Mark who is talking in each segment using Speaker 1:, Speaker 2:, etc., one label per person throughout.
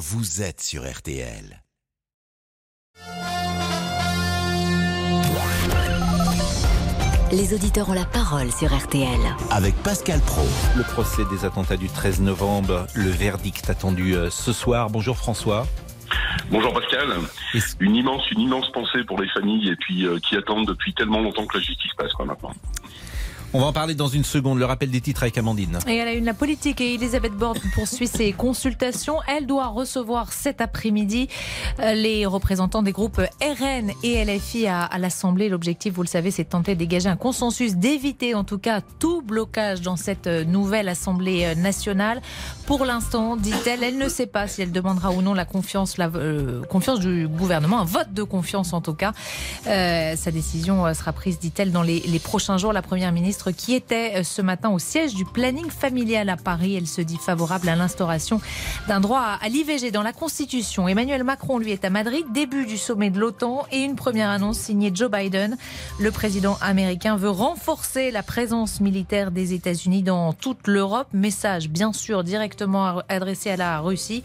Speaker 1: vous êtes sur RTL.
Speaker 2: Les auditeurs ont la parole sur RTL.
Speaker 1: Avec Pascal Pro.
Speaker 3: Le procès des attentats du 13 novembre, le verdict attendu euh, ce soir. Bonjour François.
Speaker 4: Bonjour Pascal. Une immense, une immense pensée pour les familles et puis euh, qui attendent depuis tellement longtemps que la justice passe quoi maintenant.
Speaker 3: On va en parler dans une seconde. Le rappel des titres avec Amandine.
Speaker 5: Et elle a une la politique et Elisabeth Borne poursuit ses consultations. Elle doit recevoir cet après-midi euh, les représentants des groupes RN et LFI à, à l'Assemblée. L'objectif, vous le savez, c'est de tenter de dégager un consensus, d'éviter en tout cas tout blocage dans cette euh, nouvelle Assemblée euh, nationale. Pour l'instant, dit-elle, elle ne sait pas si elle demandera ou non la confiance, la confiance du gouvernement, un vote de confiance en tout cas. Sa décision sera prise, dit-elle, dans les prochains jours. La première ministre qui était euh, ce matin au siège du planning familial à Paris. Elle se dit favorable à l'instauration d'un droit à l'IVG dans la Constitution. Emmanuel Macron, lui, est à Madrid, début du sommet de l'OTAN et une première annonce signée Joe Biden. Le président américain veut renforcer la présence militaire des États-Unis dans toute l'Europe. Message, bien sûr, directement adressé à la Russie,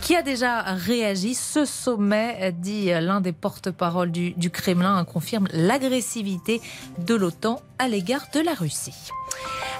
Speaker 5: qui a déjà réagi. Ce sommet, dit l'un des porte-parole du, du Kremlin, confirme l'agressivité de l'OTAN à l'égard de la Russie.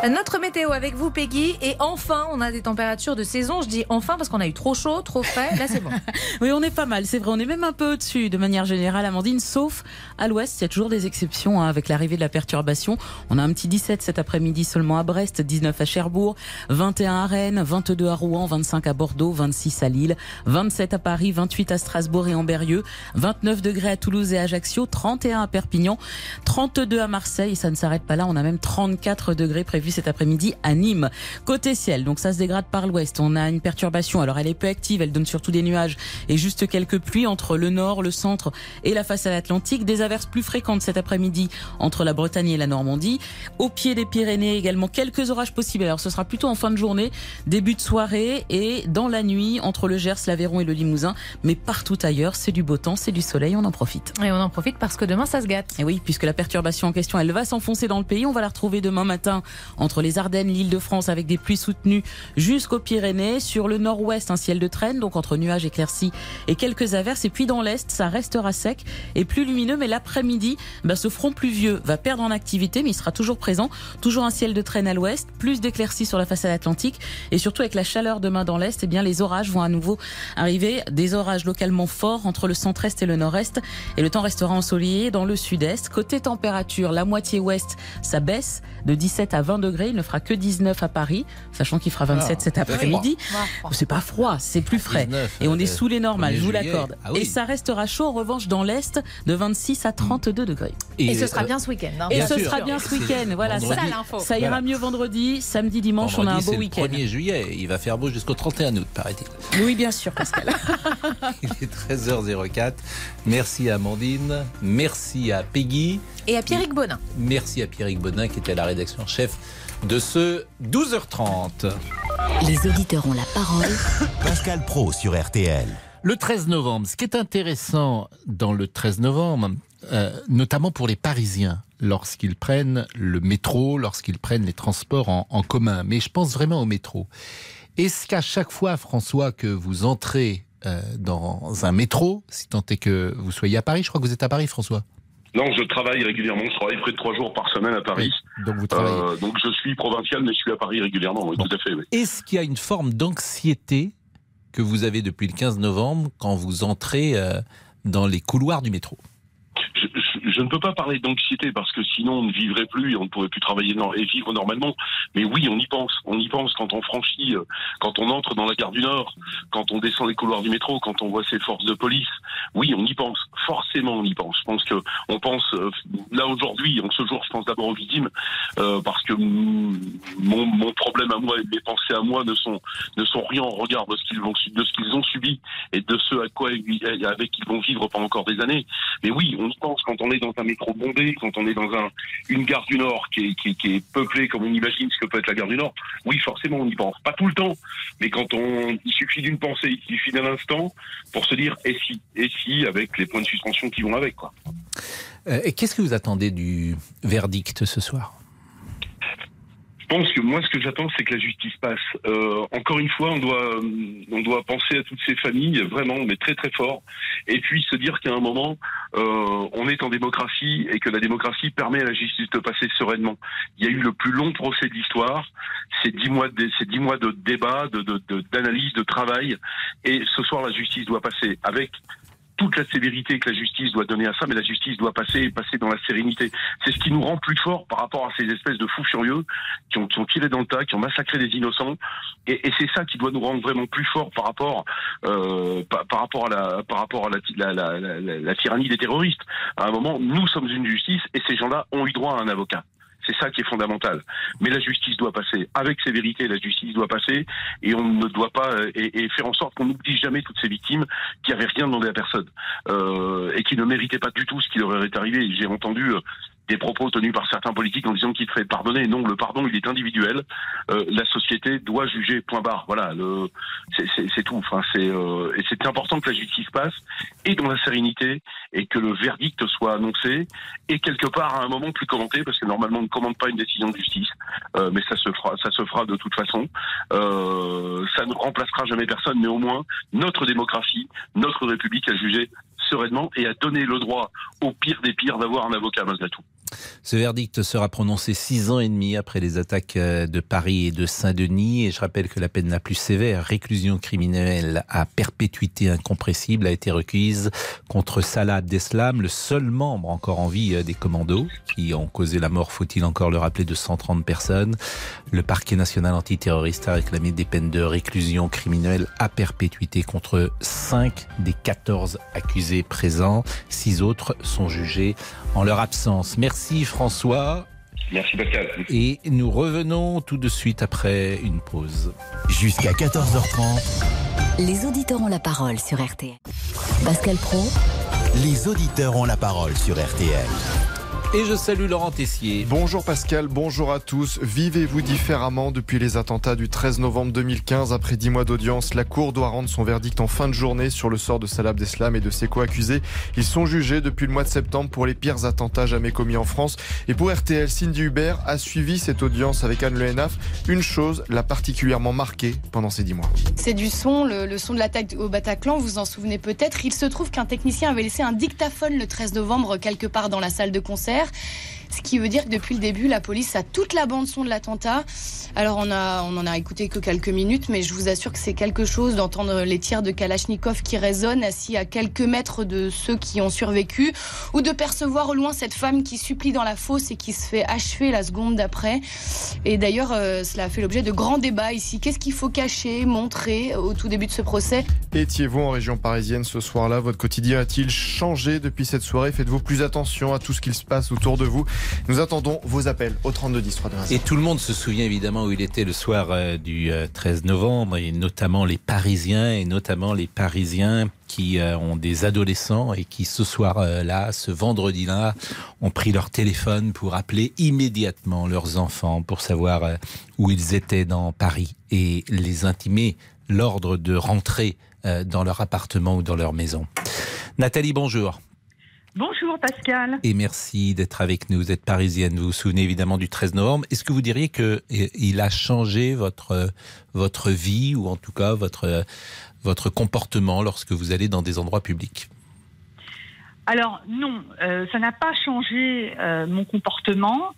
Speaker 5: Notre météo avec vous, Peggy. Et enfin, on a des températures de saison. Je dis enfin parce qu'on a eu trop chaud, trop frais. Là, c'est bon.
Speaker 6: oui, on est pas mal, c'est vrai. On est même un peu au-dessus de manière générale, Amandine, sauf à l'ouest. Il y a toujours des exceptions hein, avec l'arrivée de la perturbation. On a un petit 17 cet après-midi seulement à Brest, 19 à Cherbourg, 21 à Rennes, 22 à Rouen, 25 à Bordeaux, 26 à Lille, 27 à Paris, 28 à Strasbourg et Amberieu, 29 degrés à Toulouse et Ajaccio, 31 à Perpignan, 32 à Marseille. Et ça ne s'arrête pas là. On a même 34 degrés prévus cet après-midi à Nîmes. Côté ciel, donc ça se dégrade par l'ouest. On a une perturbation. Alors elle est peu active, elle donne surtout des nuages et juste quelques pluies entre le nord, le centre et la façade atlantique. Des averses plus fréquentes cet après-midi entre la Bretagne et la Normandie. Au pied des Pyrénées également quelques orages possibles. Alors ce sera plutôt en fin de journée, début de soirée et dans la nuit entre le Gers, l'Aveyron et le Limousin. Mais partout ailleurs, c'est du beau temps, c'est du soleil, on en profite.
Speaker 5: Et on en profite parce que demain ça se gâte.
Speaker 6: Et oui, puisque la perturbation en question, elle va s'enfoncer dans le pays. On va la retrouver demain matin entre les Ardennes, l'île de France avec des pluies soutenues jusqu'aux Pyrénées. Sur le nord-ouest, un ciel de traîne, donc entre nuages éclaircis et quelques averses. Et puis dans l'est, ça restera sec et plus lumineux. Mais l'après-midi, bah, ce front pluvieux va perdre en activité, mais il sera toujours présent. Toujours un ciel de traîne à l'ouest, plus d'éclaircies sur la façade atlantique. Et surtout avec la chaleur demain dans l'est, eh bien les orages vont à nouveau arriver. Des orages localement forts entre le centre-est et le nord-est. Et le temps restera ensoleillé dans le sud-est. Côté température, la moitié ouest, ça baisse de 17 à 20 degrés. Il ne fera que 19 à Paris, sachant qu'il fera 27
Speaker 3: Ah,
Speaker 6: cet après-midi. C'est pas froid, c'est plus frais.
Speaker 3: 19,
Speaker 6: Et on est
Speaker 3: euh,
Speaker 6: sous les normales, je vous
Speaker 3: 1er juillet.
Speaker 6: l'accorde.
Speaker 3: Ah oui.
Speaker 6: Et ça restera chaud en revanche dans l'est de 26 à 32 degrés.
Speaker 5: Et, ce sera
Speaker 3: euh,
Speaker 5: bien ce week-end. hein.
Speaker 6: Et
Speaker 3: Bien
Speaker 6: ce
Speaker 3: sûr.
Speaker 6: sera bien ce week-end. Voilà, ça,
Speaker 5: Ça, l'info.
Speaker 6: ça ira
Speaker 3: Voilà.
Speaker 6: mieux vendredi, samedi, dimanche, on a un beau week-end.
Speaker 3: Le 1er juillet, il va faire beau jusqu'au 31 août, paraît-il.
Speaker 6: Oui, bien sûr, Pascal.
Speaker 3: Il est 13h04. Merci à Amandine, merci à Peggy,
Speaker 5: Et à Pierrick Bonin.
Speaker 3: merci à Pierrick Bonin qui était à la rédaction en chef de ce 12h30.
Speaker 2: Les auditeurs ont la parole
Speaker 1: Pascal Pro sur RTL.
Speaker 3: Le 13 novembre, ce qui est intéressant dans le 13 novembre, euh, notamment pour les Parisiens, lorsqu'ils prennent le métro, lorsqu'ils prennent les transports en, en commun, mais je pense vraiment au métro. Est-ce qu'à chaque fois, François, que vous entrez euh, dans un métro, si tant est que vous soyez à Paris, je crois que vous êtes à Paris, François?
Speaker 4: Non, je travaille régulièrement. Je travaille près de trois jours par semaine à Paris.
Speaker 3: Donc vous travaillez.
Speaker 4: Euh, donc je suis provincial, mais je suis à Paris régulièrement. Oui,
Speaker 3: Bon.
Speaker 4: tout à fait. oui.
Speaker 3: Est-ce qu'il y a une forme d'anxiété que vous avez depuis le 15 novembre quand vous entrez euh, dans les couloirs du métro?
Speaker 4: Je, je- ne peux pas parler d'anxiété parce que sinon on ne vivrait plus et on ne pourrait plus travailler et vivre normalement. Mais oui, on y pense. On y pense quand on franchit, euh, quand on entre dans la gare du Nord, quand on descend les couloirs du métro, quand on voit ces forces de police. Oui, on y pense. Forcément, on y pense. Je pense que on pense euh, là aujourd'hui, en ce jour, je pense d'abord aux victimes euh, parce que mon, problème à moi et mes pensées à moi ne sont ne sont rien en regard de ce qu'ils ont subi et de ce à quoi avec ils vont vivre pendant encore des années. Mais oui, on y pense quand on est dans un métro bondé, quand on est dans un, une gare du Nord qui est, qui, est- qui est peuplée comme on imagine ce que peut être la gare du Nord. Oui, forcément, on y pense. Pas tout le temps, mais quand on, il suffit d'une pensée, il suffit d'un instant pour se dire et si, et si, avec les points de suspension qui vont avec, quoi.
Speaker 3: Euh, et Qu'est-ce que vous attendez du verdict ce soir?
Speaker 4: Pense que moi, ce que j'attends, c'est que la justice passe. Euh, encore une fois, on doit, on doit penser à toutes ces familles, vraiment, mais très très fort. Et puis se dire qu'à un moment, euh, on est en démocratie et que la démocratie permet à la justice de passer sereinement. Il y a eu le plus long procès de l'histoire. C'est dix mois de, débat, de, d'analyse, de travail. Et ce soir, la justice doit passer avec toute la sévérité que la justice doit donner à ça, mais la justice doit passer passer dans la sérénité. C'est ce qui nous rend plus forts par rapport à ces espèces de fous furieux qui ont, qui ont tiré dans le tas, qui ont massacré des innocents. Et, et c'est ça qui doit nous rendre vraiment plus forts par rapport, euh, par, par, rapport à la, par rapport à la, la, la, la tyrannie des terroristes. À un moment, nous sommes une justice et ces gens-là ont eu droit à un avocat. C'est ça qui est fondamental. Mais la justice doit passer. Avec sévérité, la justice doit passer et on ne doit pas euh, et, faire en sorte qu'on n'oublie jamais toutes ces victimes qui n'avaient rien demandé à personne euh, et qui ne méritaient pas du tout ce qui leur est arrivé. J'ai entendu euh, des propos tenus par certains politiques en disant qu'il ferait pardonner. Non, le pardon, il est individuel. Euh, la société doit juger, point barre. Voilà, c'est tout. Enfin, c'est euh, et c'est important que la justice passe et dans la sérénité et que le verdict soit annoncé et quelque part à un moment plus commenté parce que normalement on ne commande pas une décision de justice, euh, mais ça se fera, ça se fera de toute façon. Euh, ça ne remplacera jamais personne, mais au moins notre démocratie, notre République a jugé sereinement et a donné le droit au pire des pires d'avoir un avocat malgré tout.
Speaker 3: Ce verdict sera prononcé six ans et demi après les attaques euh, de Paris et de Saint-Denis. Et je rappelle que la peine la plus sévère, réclusion criminelle à perpétuité incompressible, a été requise contre Salah Abdeslam, le seul membre encore en vie euh, des commandos qui ont causé la mort, faut-il encore le rappeler, de 130 personnes. Le parquet national antiterroriste a réclamé des peines de réclusion criminelle à perpétuité contre 5 des 14 accusés présents. Six autres sont jugés en leur absence. Merci François.
Speaker 4: Merci Pascal.
Speaker 3: Et nous revenons tout de suite après une pause.
Speaker 1: Jusqu'à 14h30.
Speaker 2: Les auditeurs ont la parole sur RTL. Pascal Pro.
Speaker 1: Les auditeurs ont la parole sur RTL.
Speaker 3: Et je salue Laurent Tessier.
Speaker 7: Bonjour Pascal, bonjour à tous. Vivez-vous différemment depuis les attentats du 13 novembre 2015 Après dix mois d'audience, la Cour doit rendre son verdict en fin de journée sur le sort de Salah Abdeslam et de ses co-accusés. Ils sont jugés depuis le mois de septembre pour les pires attentats jamais commis en France. Et pour RTL, Cindy Hubert a suivi cette audience avec Anne Le Henaf. Une chose l'a particulièrement marqué pendant ces dix mois.
Speaker 8: C'est du son, le, le son de l'attaque au Bataclan, vous vous en souvenez peut-être. Il se trouve qu'un technicien avait laissé un dictaphone le 13 novembre quelque part dans la salle de concert faire. Ce qui veut dire que depuis le début, la police a toute la bande son de l'attentat. Alors on a, on en a écouté que quelques minutes, mais je vous assure que c'est quelque chose d'entendre les tirs de Kalachnikov qui résonnent assis à quelques mètres de ceux qui ont survécu, ou de percevoir au loin cette femme qui supplie dans la fosse et qui se fait achever la seconde d'après. Et d'ailleurs, euh, cela a fait l'objet de grands débats ici. Qu'est-ce qu'il faut cacher, montrer au tout début de ce procès?
Speaker 7: Étiez-vous en région parisienne ce soir-là? Votre quotidien a-t-il changé depuis cette soirée? Faites-vous plus attention à tout ce qu'il se passe autour de vous? Nous attendons vos appels au 3210 3
Speaker 3: Et tout le monde se souvient évidemment où il était le soir euh, du euh, 13 novembre, et notamment les Parisiens, et notamment les Parisiens qui euh, ont des adolescents et qui ce soir-là, ce vendredi-là, ont pris leur téléphone pour appeler immédiatement leurs enfants pour savoir euh, où ils étaient dans Paris et les intimer l'ordre de rentrer euh, dans leur appartement ou dans leur maison. Nathalie, bonjour.
Speaker 9: Bonjour Pascal.
Speaker 3: Et merci d'être avec nous. Vous êtes parisienne. Vous vous souvenez évidemment du 13 novembre. Est-ce que vous diriez que il a changé votre votre vie ou en tout cas votre votre comportement lorsque vous allez dans des endroits publics?
Speaker 9: Alors non, euh, ça n'a pas changé euh, mon comportement.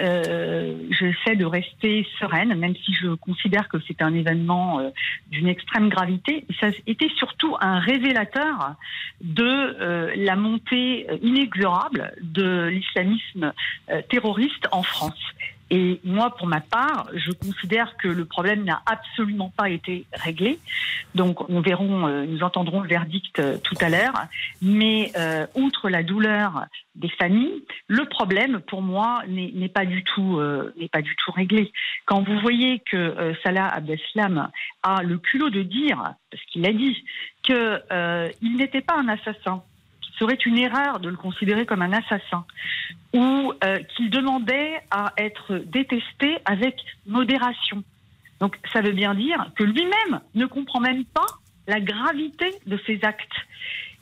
Speaker 9: Euh, J'essaie de rester sereine, même si je considère que c'est un événement euh, d'une extrême gravité. Ça était surtout un révélateur de la montée inexorable de l'islamisme terroriste en France. Et moi, pour ma part, je considère que le problème n'a absolument pas été réglé. Donc, on verrons, euh, nous entendrons le verdict euh, tout à l'heure. Mais euh, outre la douleur des familles, le problème, pour moi, n'est pas du tout n'est pas du tout réglé. Quand vous voyez que Salah Abdeslam a le culot de dire, parce qu'il a dit, que euh, il n'était pas un assassin serait une erreur de le considérer comme un assassin, ou euh, qu'il demandait à être détesté avec modération. Donc ça veut bien dire que lui-même ne comprend même pas la gravité de ses actes.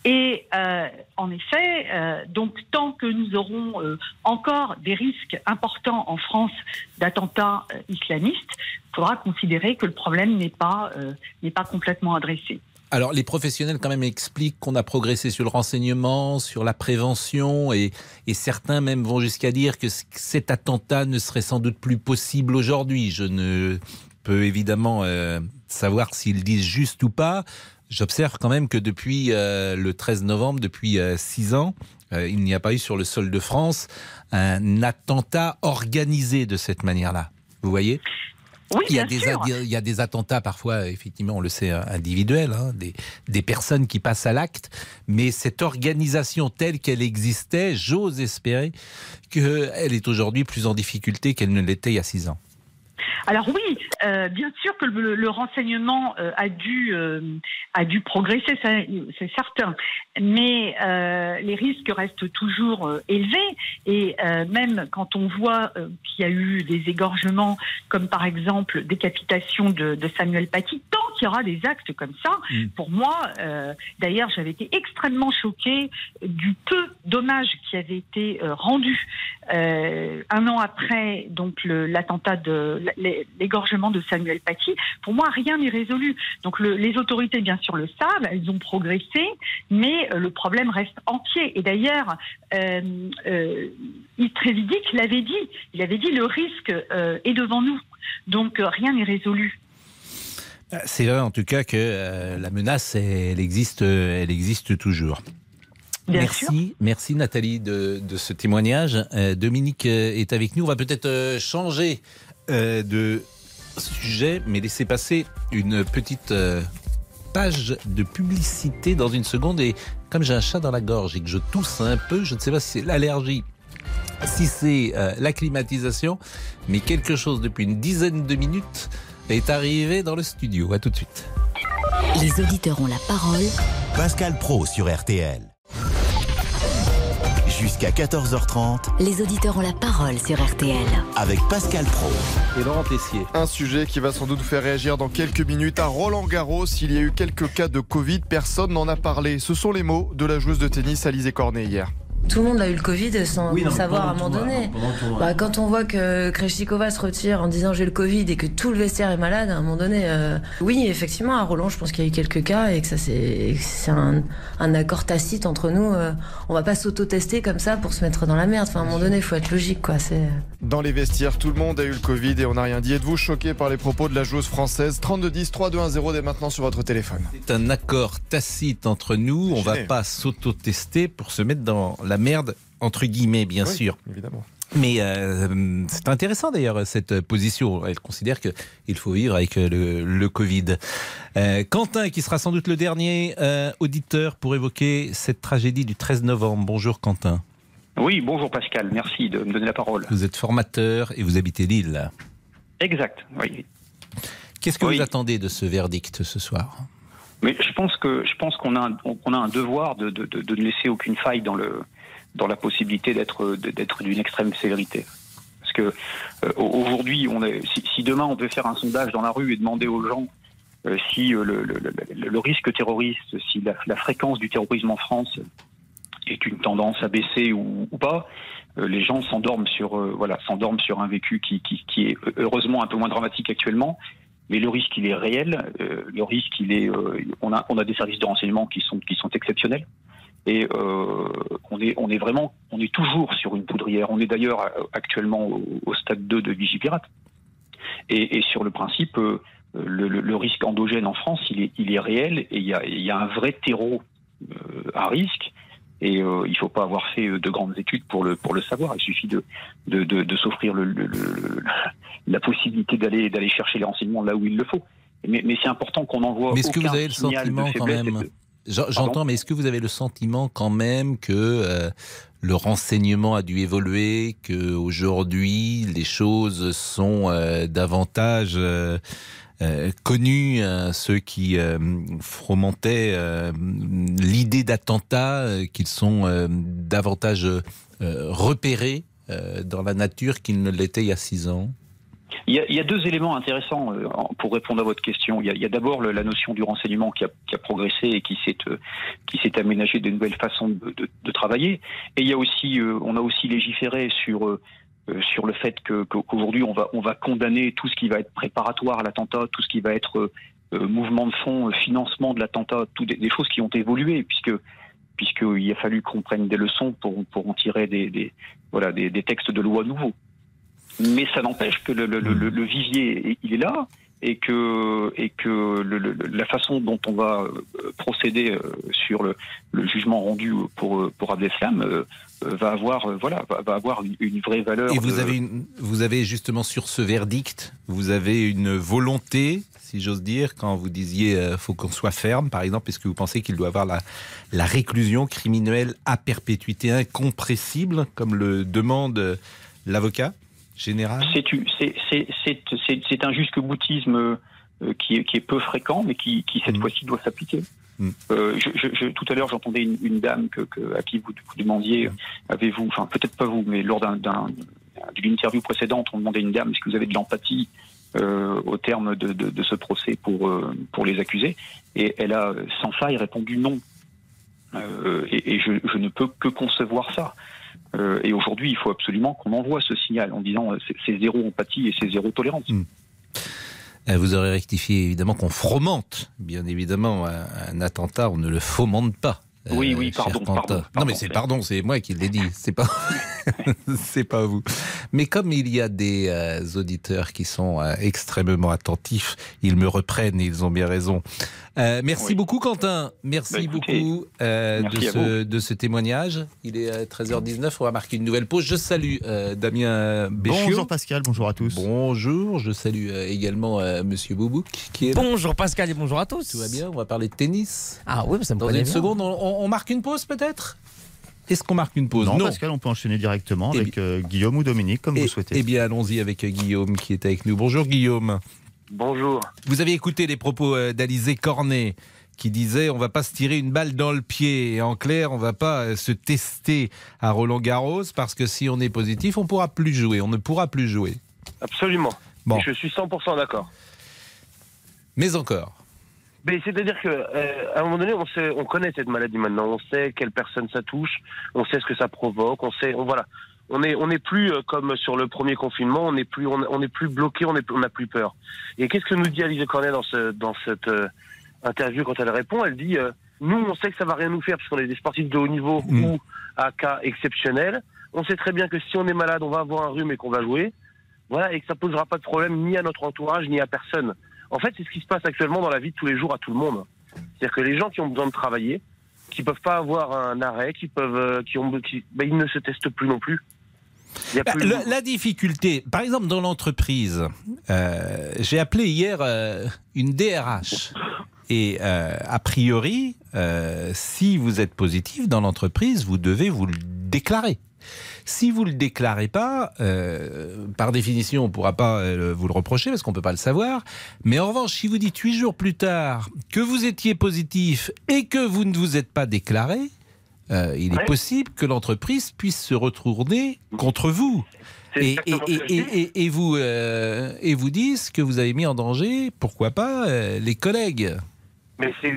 Speaker 9: Et euh, en effet, euh, tant que nous aurons encore des risques importants en France d'attentats islamistes, il faudra considérer que le problème n'est pas n'est pas complètement adressé.
Speaker 3: Alors, les professionnels, quand même, expliquent qu'on a progressé sur le renseignement, sur la prévention, et, certains même vont jusqu'à dire que cet attentat ne serait sans doute plus possible aujourd'hui. Je ne peux évidemment euh, savoir s'ils disent juste ou pas. J'observe quand même que depuis euh, le 13 novembre, depuis euh, six ans, il n'y a pas eu sur le sol de France un attentat organisé de cette manière-là. Vous voyez?
Speaker 9: Oui,
Speaker 3: il y, a des,
Speaker 9: sûr.
Speaker 3: adi- il y a des attentats parfois, effectivement, on le sait, individuels, hein, des, des personnes qui passent à l'acte, mais cette organisation telle qu'elle existait, j'ose espérer qu'elle est aujourd'hui plus en difficulté qu'elle ne l'était il y a six ans.
Speaker 9: Alors oui, euh, bien sûr que le, le renseignement euh, a dû euh, a dû progresser, c'est certain. Mais les risques restent toujours élevés et même quand on voit qu'il y a eu des égorgements, comme par exemple décapitation de, de Samuel Paty, tant qu'il y aura des actes comme ça,
Speaker 3: Mm.
Speaker 9: pour moi, d'ailleurs, j'avais été extrêmement choquée du peu d'hommages qui avaient été rendus euh, un an après donc l'attentat de l'é- l'égorgement de Samuel Paty. Pour moi, rien n'est résolu. Donc le- les autorités, bien sûr, le savent, elles ont progressé, mais euh, le problème reste entier. Et d'ailleurs, euh, euh, Yves Trévidic l'avait dit. Il avait dit le risque euh, est devant nous. Donc rien n'est résolu.
Speaker 3: Euh, C'est vrai en tout cas que euh, la menace, elle existe, elle existe toujours.
Speaker 9: Bien
Speaker 3: merci,
Speaker 9: sûr.
Speaker 3: merci Nathalie de, de ce témoignage. Euh, Dominique est avec nous. On va peut-être changer euh, de sujet, mais laisser passer une petite euh, page de publicité dans une seconde. Et comme j'ai un chat dans la gorge et que je tousse un peu, je ne sais pas si c'est l'allergie, si c'est euh, la climatisation, mais quelque chose depuis une dizaine de minutes est arrivé dans le studio. À tout de suite.
Speaker 2: Les auditeurs ont la parole
Speaker 1: Pascal Pro sur RTL. Jusqu'à 14h30
Speaker 2: Les auditeurs ont la parole sur RTL.
Speaker 1: avec Pascal Pro.
Speaker 3: Et Laurent Tessier.
Speaker 7: Un sujet qui va sans doute vous faire réagir dans quelques minutes. À Roland Garros, il y a eu quelques cas de Covid, personne n'en a parlé. Ce sont les mots de la joueuse de tennis Alizé Cornet hier.
Speaker 10: Tout le monde a eu le Covid sans le savoir à un moment donné. Bah, quand on voit que Krejcikova se retire en disant j'ai le Covid et que tout le vestiaire est malade, à un moment donné, euh, oui, effectivement, à Roland, je pense qu'il y a eu quelques cas et que ça c'est c'est un, un accord tacite entre nous. euh, on va pas s'auto-tester comme ça pour se mettre dans la merde. Enfin, à un moment donné, il faut être logique, quoi. C'est
Speaker 7: Dans les vestiaires, tout le monde a eu le Covid et on n'a rien dit. Êtes-vous choqué par les propos de la joueuse française? 3210 3210 dès maintenant sur votre téléphone.
Speaker 3: C'est un accord tacite entre nous. On va pas s'auto-tester pour se mettre dans la merde, entre guillemets, bien
Speaker 7: Oui,
Speaker 3: sûr.
Speaker 7: Évidemment.
Speaker 3: Mais euh, c'est intéressant d'ailleurs cette position. Elle considère qu'il faut vivre avec le, le Covid. Euh, Quentin, qui sera sans doute le dernier euh, auditeur pour évoquer cette tragédie du 13 novembre. Bonjour Quentin.
Speaker 11: Oui, bonjour Pascal, merci de me donner la parole.
Speaker 3: Vous êtes formateur et vous habitez Lille.
Speaker 11: Exact, oui.
Speaker 3: Qu'est-ce que
Speaker 11: Oui.
Speaker 3: vous attendez de ce verdict ce soir?
Speaker 11: Mais je pense que je pense qu'on a a un devoir de, de, de, de ne laisser aucune faille dans le dans la possibilité d'être d'être d'une extrême sévérité. Parce que euh, aujourd'hui, si, demain on peut faire un sondage dans la rue et demander aux gens euh, si euh, le, risque terroriste, si la, fréquence du terrorisme en France est une tendance à baisser ou, pas, les gens s'endorment sur voilà s'endorment sur un vécu qui, est heureusement un peu moins dramatique actuellement. Mais le risque, il est réel. Le risque, il est. on a on a des services de renseignement qui sont qui sont exceptionnels. Et euh, on est on est vraiment on est toujours sur une poudrière. On est d'ailleurs euh, actuellement au, au stade 2 de Vigipirate. Et, et sur le principe, euh, le, le- le risque endogène en France, il est il est réel et il y a il y a un vrai terreau à risque. Et euh, il ne faut pas avoir fait de grandes études pour le pour le savoir. Il suffit de de, de, de s'offrir le, le- le- la possibilité d'aller d'aller chercher les renseignements là où il le faut. Mais, mais c'est important qu'on envoie.
Speaker 3: Mais est-ce que vous avez le sentiment quand même J'entends, mais est-ce que vous avez le sentiment quand même que euh, le renseignement a dû évoluer, que aujourd'hui les choses sont euh, davantage euh, connues, ceux qui fomentaient l'idée d'attentat, qu'ils sont davantage repérés dans la nature qu'ils ne l'étaient il y a six ans?
Speaker 11: Il y, a, deux éléments intéressants euh, pour répondre à votre question. Il y a, d'abord la notion du renseignement qui a, progressé et qui s'est euh, qui s'est aménagé de nouvelles façons de, travailler. Et il y a aussi, euh, on a aussi légiféré sur sur le fait qu'aujourd'hui on va on va condamner tout ce qui va être préparatoire à l'attentat, tout ce qui va être mouvement de fonds, financement de l'attentat, toutes des, choses qui ont évolué puisque puisqu'il a fallu qu'on prenne des leçons pour, pour en tirer des, des voilà, des, des, textes de loi nouveaux. Mais ça n'empêche que le, le, le, le, vivier, il est là et que, et que la façon dont on va euh, procéder euh, sur le, jugement rendu pour, pour Abdeslam euh, va avoir, voilà, va, avoir une, vraie valeur.
Speaker 3: Et vous, avez une, vous avez justement sur ce verdict, vous avez une volonté, si j'ose dire, quand vous disiez faut qu'on soit ferme, par exemple, est-ce que vous pensez qu'il doit avoir la, la réclusion criminelle à perpétuité incompressible, comme le demande l'avocat?
Speaker 11: C'est un jusque-boutisme euh, qui, est, qui, est, peu fréquent, mais qui, qui cette mm. fois-ci doit s'appliquer. Mm. Euh, je, tout à l'heure, j'entendais une, une, dame que, que, à qui vous, vous demandiez, mm. avez-vous, enfin peut-être pas vous, mais lors d'une interview précédente, on demandait à une dame est-ce que vous avez de l'empathie euh, au terme de, de, de, ce procès pour, euh, pour les accusés Et elle a sans faille répondu non. Et, et je, je, ne peux que concevoir ça. Euh, et aujourd'hui, il faut absolument qu'on envoie ce signal en disant euh, c'est zéro empathie et c'est zéro tolérance. Hmm.
Speaker 3: Euh, vous aurez rectifié évidemment qu'on fromente, bien évidemment, un attentat, on ne le fomente pas.
Speaker 11: Oui, oui, pardon,
Speaker 3: Non, mais c'est pardon, c'est moi qui l'ai dit, c'est pas, c'est pas vous. Mais comme il y a des auditeurs qui sont extrêmement attentifs, ils me reprennent et ils ont bien raison. Euh, merci beaucoup Quentin, merci bah, beaucoup euh, de, ce, de, ce, témoignage. Il est 13h19, euh, on va marquer une nouvelle pause. Je salue Damien Béchiot.
Speaker 12: Bonjour Pascal, bonjour à tous.
Speaker 3: Bonjour, je salue également Monsieur Boubouk qui est
Speaker 12: Bonjour Pascal et bonjour à tous.
Speaker 3: Tout va bien, on va parler de tennis.
Speaker 12: Ah oui, ça me
Speaker 3: Dans une seconde, on, marque une pause peut-être? Est-ce qu'on marque une pause
Speaker 12: non, Pascal, on peut enchaîner directement eh avec Guillaume ou Dominique, comme vous souhaitez.
Speaker 3: Eh bien, allons-y avec Guillaume qui est avec nous. Bonjour Guillaume.
Speaker 13: Bonjour.
Speaker 3: Vous avez écouté les propos euh, d'Alizé Cornet qui disait on va pas se tirer une balle dans le pied et en clair on va pas euh, se tester à Roland Garros parce que si on est positif on pourra plus jouer on ne pourra plus jouer
Speaker 13: absolument bon. je suis 100% d'accord
Speaker 3: mais encore
Speaker 13: mais c'est-à-dire que euh, à un moment donné, on sait, on connaît cette maladie maintenant. On sait quelle personne ça touche, on sait ce que ça provoque, on sait, on voilà on est on n'est plus euh, comme sur le premier confinement, on n'est plus on, est plus bloqué, on est on n'a plus peur. Et qu'est-ce que nous dit Alice Cornet dans ce dans cette euh, interview quand elle répond? Elle dit euh, nous on sait que ça va rien nous faire parce qu'on est des sportifs de haut niveau mm. ou à cas exceptionnel. On sait très bien que si on est malade, on va avoir un rhume et qu'on va jouer. Voilà, et que ça posera pas de problème ni à notre entourage ni à personne. En fait, c'est ce qui se passe actuellement dans la vie de tous les jours à tout le monde. C'est-à-dire que les gens qui ont besoin de travailler, qui peuvent pas avoir un arrêt, qui peuvent, qui ont, qui, ben, ils ne se testent plus non plus.
Speaker 3: Bah, la difficulté, par exemple dans l'entreprise, euh, j'ai appelé hier euh, une DRH. Et euh, a priori, si vous êtes positif dans l'entreprise, vous devez vous le déclarer. Si vous ne le déclarez pas, par définition, on ne pourra pas vous le reprocher parce qu'on ne peut pas le savoir. Mais en revanche, si vous dites huit jours plus tard que vous étiez positif et que vous ne vous êtes pas déclaré, euh, il est possible que l'entreprise puisse se retourner contre vous. Et, et, vous, euh, et vous disent que vous avez mis en danger, pourquoi pas, euh, les collègues.
Speaker 13: Mais c'est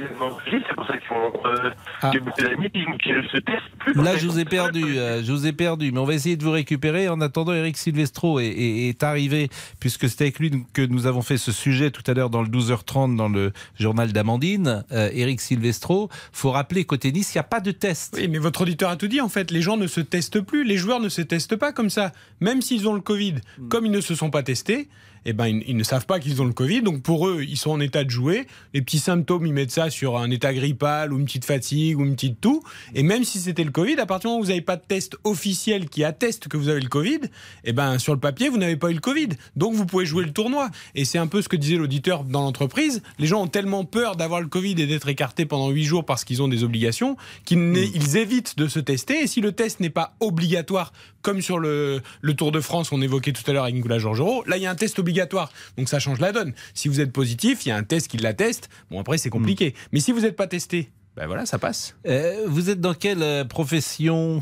Speaker 13: pour ça qu'ils font. Euh, ah. qui, ne se testent plus.
Speaker 3: Là, je vous ai perdu. Euh, je vous ai perdu. Mais on va essayer de vous récupérer. En attendant, Eric Silvestro est, est, arrivé, puisque c'était avec lui que nous avons fait ce sujet tout à l'heure dans le 12h30 dans le journal d'Amandine. Euh, Eric Silvestro, faut rappeler côté Nice, il n'y a pas de test.
Speaker 14: Oui, mais votre auditeur a tout dit. En fait, les gens ne se testent plus. Les joueurs ne se testent pas comme ça. Même s'ils ont le Covid, hmm. comme ils ne se sont pas testés, eh ben, ils, ne savent pas qu'ils ont le Covid. Donc pour eux, ils sont en état de jouer. Les petits symptômes, ils mettent ça sur un état grippal ou une petite fatigue ou une petite toux. Et même si c'était le Covid, à partir du moment où vous n'avez pas de test officiel qui atteste que vous avez le Covid, eh ben, sur le papier, vous n'avez pas eu le Covid. Donc vous pouvez jouer le tournoi. Et c'est un peu ce que disait l'auditeur dans l'entreprise. Les gens ont tellement peur d'avoir le Covid et d'être écartés pendant 8 jours parce qu'ils ont des obligations qu'ils mm. évitent de se tester. Et si le test n'est pas obligatoire, comme sur le, le Tour de France, on évoquait tout à l'heure avec Nicolas Georgerot, là, il y a un test obligatoire donc ça change la donne. Si vous êtes positif, il y a un test qui l'atteste. Bon, après, c'est compliqué. Hmm. Mais si vous n'êtes pas testé, ben voilà, ça passe.
Speaker 3: Euh, vous êtes dans quelle euh, profession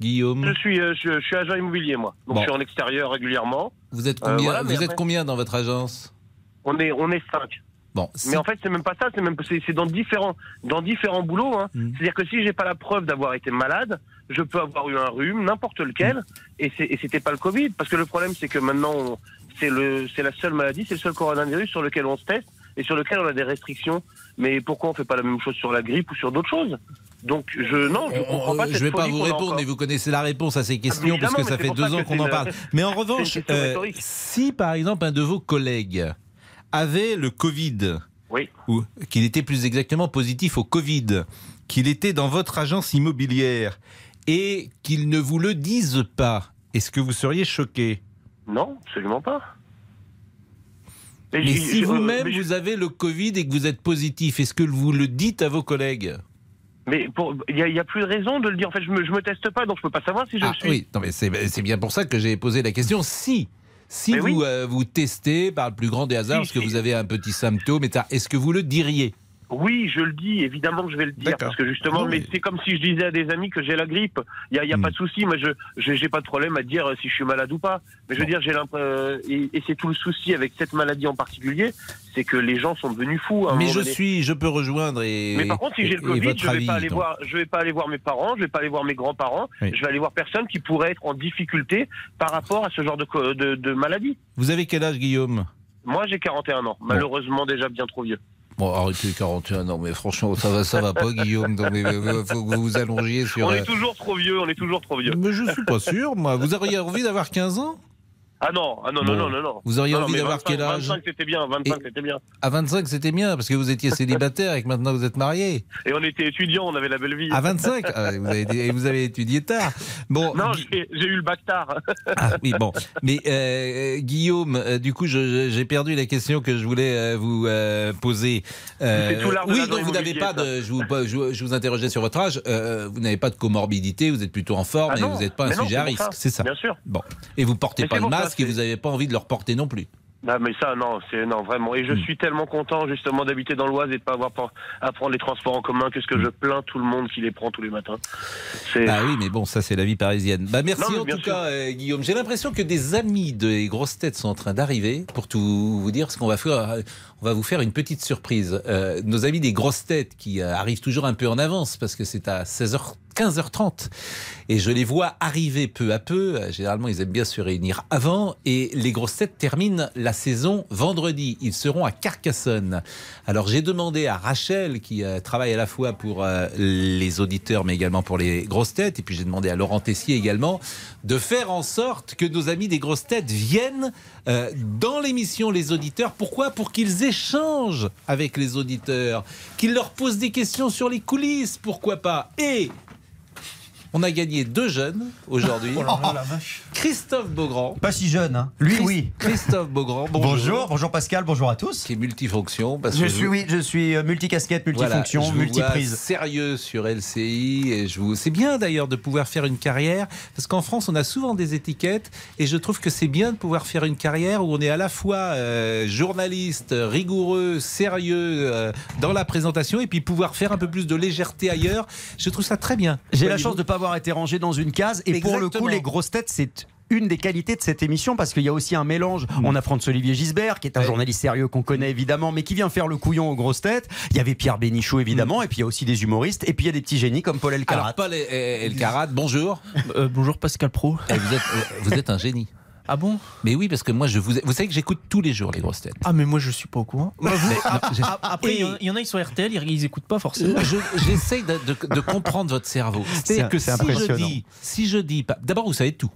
Speaker 3: Guillaume?
Speaker 13: Je suis, euh, je, je suis agent immobilier, moi. Donc
Speaker 3: Bon.
Speaker 13: je suis en extérieur régulièrement.
Speaker 3: Vous êtes
Speaker 13: Euh,
Speaker 3: combien,
Speaker 13: voilà,
Speaker 3: vous êtes combien dans votre agence?
Speaker 13: On est, on est cinq.
Speaker 3: Bon,
Speaker 13: Mais en fait, c'est même pas ça. C'est même, c'est dans différents, dans différents boulots. Hein.
Speaker 3: Hmm.
Speaker 13: C'est-à-dire que si j'ai pas la preuve d'avoir été malade, je peux avoir eu un rhume, n'importe lequel, et c'est, et c'était pas le Covid. Parce que le problème, c'est que maintenant, c'est le, c'est la seule maladie, c'est le seul coronavirus sur lequel on se teste et sur lequel on a des restrictions. Mais pourquoi on fait pas la même chose sur la grippe ou sur d'autres choses? Donc, je, non, je comprends pas cette
Speaker 3: je vais pas vous répondre, mais vous connaissez la réponse à ces questions puisque
Speaker 13: mais
Speaker 3: ça fait deux ans
Speaker 13: que
Speaker 3: qu'on en parle. Mais en revanche, euh, si par exemple un de vos collègues avait le Covid,
Speaker 13: Oui.
Speaker 3: ou qu'il était plus exactement positif au Covid, qu'il était dans votre agence immobilière et qu'il ne vous le dise pas, est-ce que vous seriez choqué?
Speaker 13: Non, absolument pas. Et
Speaker 3: Mais si
Speaker 13: euh,
Speaker 3: vous-même
Speaker 13: mais je-
Speaker 3: vous avez le Covid et que vous êtes positif, est-ce que vous le dites à vos collègues?
Speaker 13: Mais il n'y a, il y a plus de raison de le dire. En fait, je me, je me teste pas, donc je peux pas savoir si je
Speaker 3: Ah
Speaker 13: le suis.
Speaker 3: oui, non mais c'est bien pour ça que j'ai posé la question. Si, si
Speaker 13: Mais
Speaker 3: vous
Speaker 13: oui.
Speaker 3: euh, vous testez par le plus grand des hasards, parce que vous avez un petit symptôme, est-ce que vous le diriez?
Speaker 13: Oui, je le dis, évidemment que je vais le dire, parce que justement,
Speaker 3: Non,
Speaker 13: mais, c'est comme si je disais à des amis que j'ai la grippe. Il n'y a, y a
Speaker 3: Hmm.
Speaker 13: pas de souci, moi je j'ai pas de problème à dire euh, si je suis malade ou pas. Mais je veux dire, j'ai l'impression, et, et c'est tout le souci avec cette maladie en particulier, c'est que les gens sont devenus fous. à un
Speaker 3: Mais je
Speaker 13: donné.
Speaker 3: suis, je peux rejoindre et.
Speaker 13: Mais par contre, si j'ai le Covid, je vais
Speaker 3: avis,
Speaker 13: pas aller
Speaker 3: donc.
Speaker 13: voir, je vais pas aller voir mes parents, je vais pas aller voir mes grands-parents,
Speaker 3: Oui.
Speaker 13: je vais aller voir personne qui pourrait être en difficulté par rapport à ce genre de, de, de maladie.
Speaker 3: Vous avez quel âge, Guillaume?
Speaker 13: Moi, j'ai 41 ans, malheureusement déjà bien trop vieux.
Speaker 3: Bon, arrêtez 41 non mais franchement, ça va, ça va pas, Guillaume. Euh, faut que vous vous allongiez sur.
Speaker 13: On
Speaker 3: euh,
Speaker 13: est toujours trop vieux, on est toujours trop vieux.
Speaker 3: Mais je suis pas sûr, moi. Vous auriez envie d'avoir 15 ans?
Speaker 13: Ah non, ah non,
Speaker 3: Bon.
Speaker 13: non, non, non.
Speaker 3: Vous auriez
Speaker 13: Non,
Speaker 3: envie d'avoir
Speaker 13: 25,
Speaker 3: quel âge
Speaker 13: 25 c'était bien, 25
Speaker 3: Et-
Speaker 13: c'était bien.
Speaker 3: À 25, c'était bien, parce que vous étiez célibataire et que maintenant vous êtes marié.
Speaker 13: Et on était étudiants, on avait la belle vie.
Speaker 3: À 25 Ah, vous, avez, et vous avez étudié tard. Bon,
Speaker 13: Non, j'ai eu le bac tard.
Speaker 3: Ah oui, bon. Mais euh, Guillaume, euh, du coup, j'ai perdu la question que je voulais euh, vous euh, poser.
Speaker 13: Tout de
Speaker 3: oui, donc vous n'avez pas de. Je vous, je, vous- je vous interrogeais sur votre âge. vous n'avez pas de comorbidité, vous êtes plutôt en forme
Speaker 13: Ah
Speaker 3: et vous n'êtes pas un
Speaker 13: non,
Speaker 3: sujet à risque. C'est ça.
Speaker 13: Bien sûr.
Speaker 3: Bon. Et vous portez
Speaker 13: Mais
Speaker 3: pas
Speaker 13: c'est
Speaker 3: le et
Speaker 13: c'est-
Speaker 3: vous n'avez pas envie de le reporter non plus.
Speaker 13: Non, mais ça, non, c'est non vraiment. Et je
Speaker 3: Hmm.
Speaker 13: suis tellement content justement d'habiter dans l'Oise et de pas avoir à prendre les transports en commun que ce que je plains tout le monde qui les prend tous les matins.
Speaker 3: Ah oui, mais bon, ça c'est la vie parisienne. Bah merci
Speaker 13: Non,
Speaker 3: en tout
Speaker 13: sûr.
Speaker 3: cas, euh, Guillaume. J'ai l'impression que des amis des grosses têtes sont en train d'arriver pour tout vous dire, parce qu'on va faire, on va vous faire une petite surprise. Euh, nos amis des grosses têtes qui euh, arrivent toujours un peu en avance parce que c'est à 16h. 15h30 et je les vois arriver peu à peu. Euh, Généralement, ils aiment bien se réunir avant et les grosses têtes terminent la saison vendredi. Ils seront à Carcassonne. Alors j'ai demandé à Rachel qui travaille à la fois pour les auditeurs mais également pour les grosses têtes et puis j'ai demandé à Laurent Tessier également de faire en sorte que nos amis des grosses têtes viennent dans l'émission Les Auditeurs. Pourquoi? Pour qu'ils échangent avec les auditeurs, qu'ils leur posent des questions sur les coulisses, pourquoi pas. Et on a gagné deux jeunes aujourd'hui.
Speaker 15: Oh là là, la vache.
Speaker 3: Christophe Beaugrand.
Speaker 15: Pas si jeune, hein. Lui,
Speaker 3: Christ-
Speaker 15: oui.
Speaker 3: Christophe Beaugrand, bonjour.
Speaker 15: Bonjour, bonjour Pascal, bonjour à tous.
Speaker 3: Qui est multifonction. Parce
Speaker 15: Je
Speaker 3: que
Speaker 15: suis, oui, je suis euh, multicasquette,
Speaker 3: Voilà,
Speaker 15: multifonction,
Speaker 3: je vous vois
Speaker 15: multiprise.
Speaker 3: sérieux sur LCI. Et je vous... C'est bien d'ailleurs de pouvoir faire une carrière, parce qu'en France, on a souvent des étiquettes, et je trouve que c'est bien de pouvoir faire une carrière où on est à la fois euh, journaliste, rigoureux, sérieux euh, dans la présentation, et puis pouvoir faire un peu plus de légèreté ailleurs. Je trouve ça très bien.
Speaker 15: J'ai la chance de ne pas avoir été rangé dans une case. Et pour le coup, les grosses têtes, c'est une des qualités de cette émission parce qu'il y a aussi un mélange.
Speaker 3: Mm.
Speaker 15: On a François-Olivier Gisbert, qui est un journaliste sérieux qu'on connaît évidemment, mais qui vient faire le couillon aux grosses têtes. Il y avait Pierre Bénichou évidemment, et puis il y a aussi des humoristes, et puis il y a des petits génies comme Paul Elkarat.
Speaker 3: Mm. Alors, Paul El- Elkarat, bonjour.
Speaker 16: bonjour Pascal Pro.
Speaker 3: Eh, vous, êtes, euh, vous êtes un génie.
Speaker 16: Ah bon?
Speaker 3: Mais oui, parce que moi, je vous, vous savez que j'écoute tous les jours les grosses têtes.
Speaker 16: Ah mais moi je suis pas au courant.
Speaker 3: Mais- non, j'ai-
Speaker 16: Après il y en- a ils sont RTL, ils, ils écoutent pas forcément.
Speaker 3: Je- J'essaye de, de- de comprendre votre cerveau. C'est-à-dire
Speaker 16: C'est-
Speaker 3: que si je dis, si je dis, d'abord vous savez tout.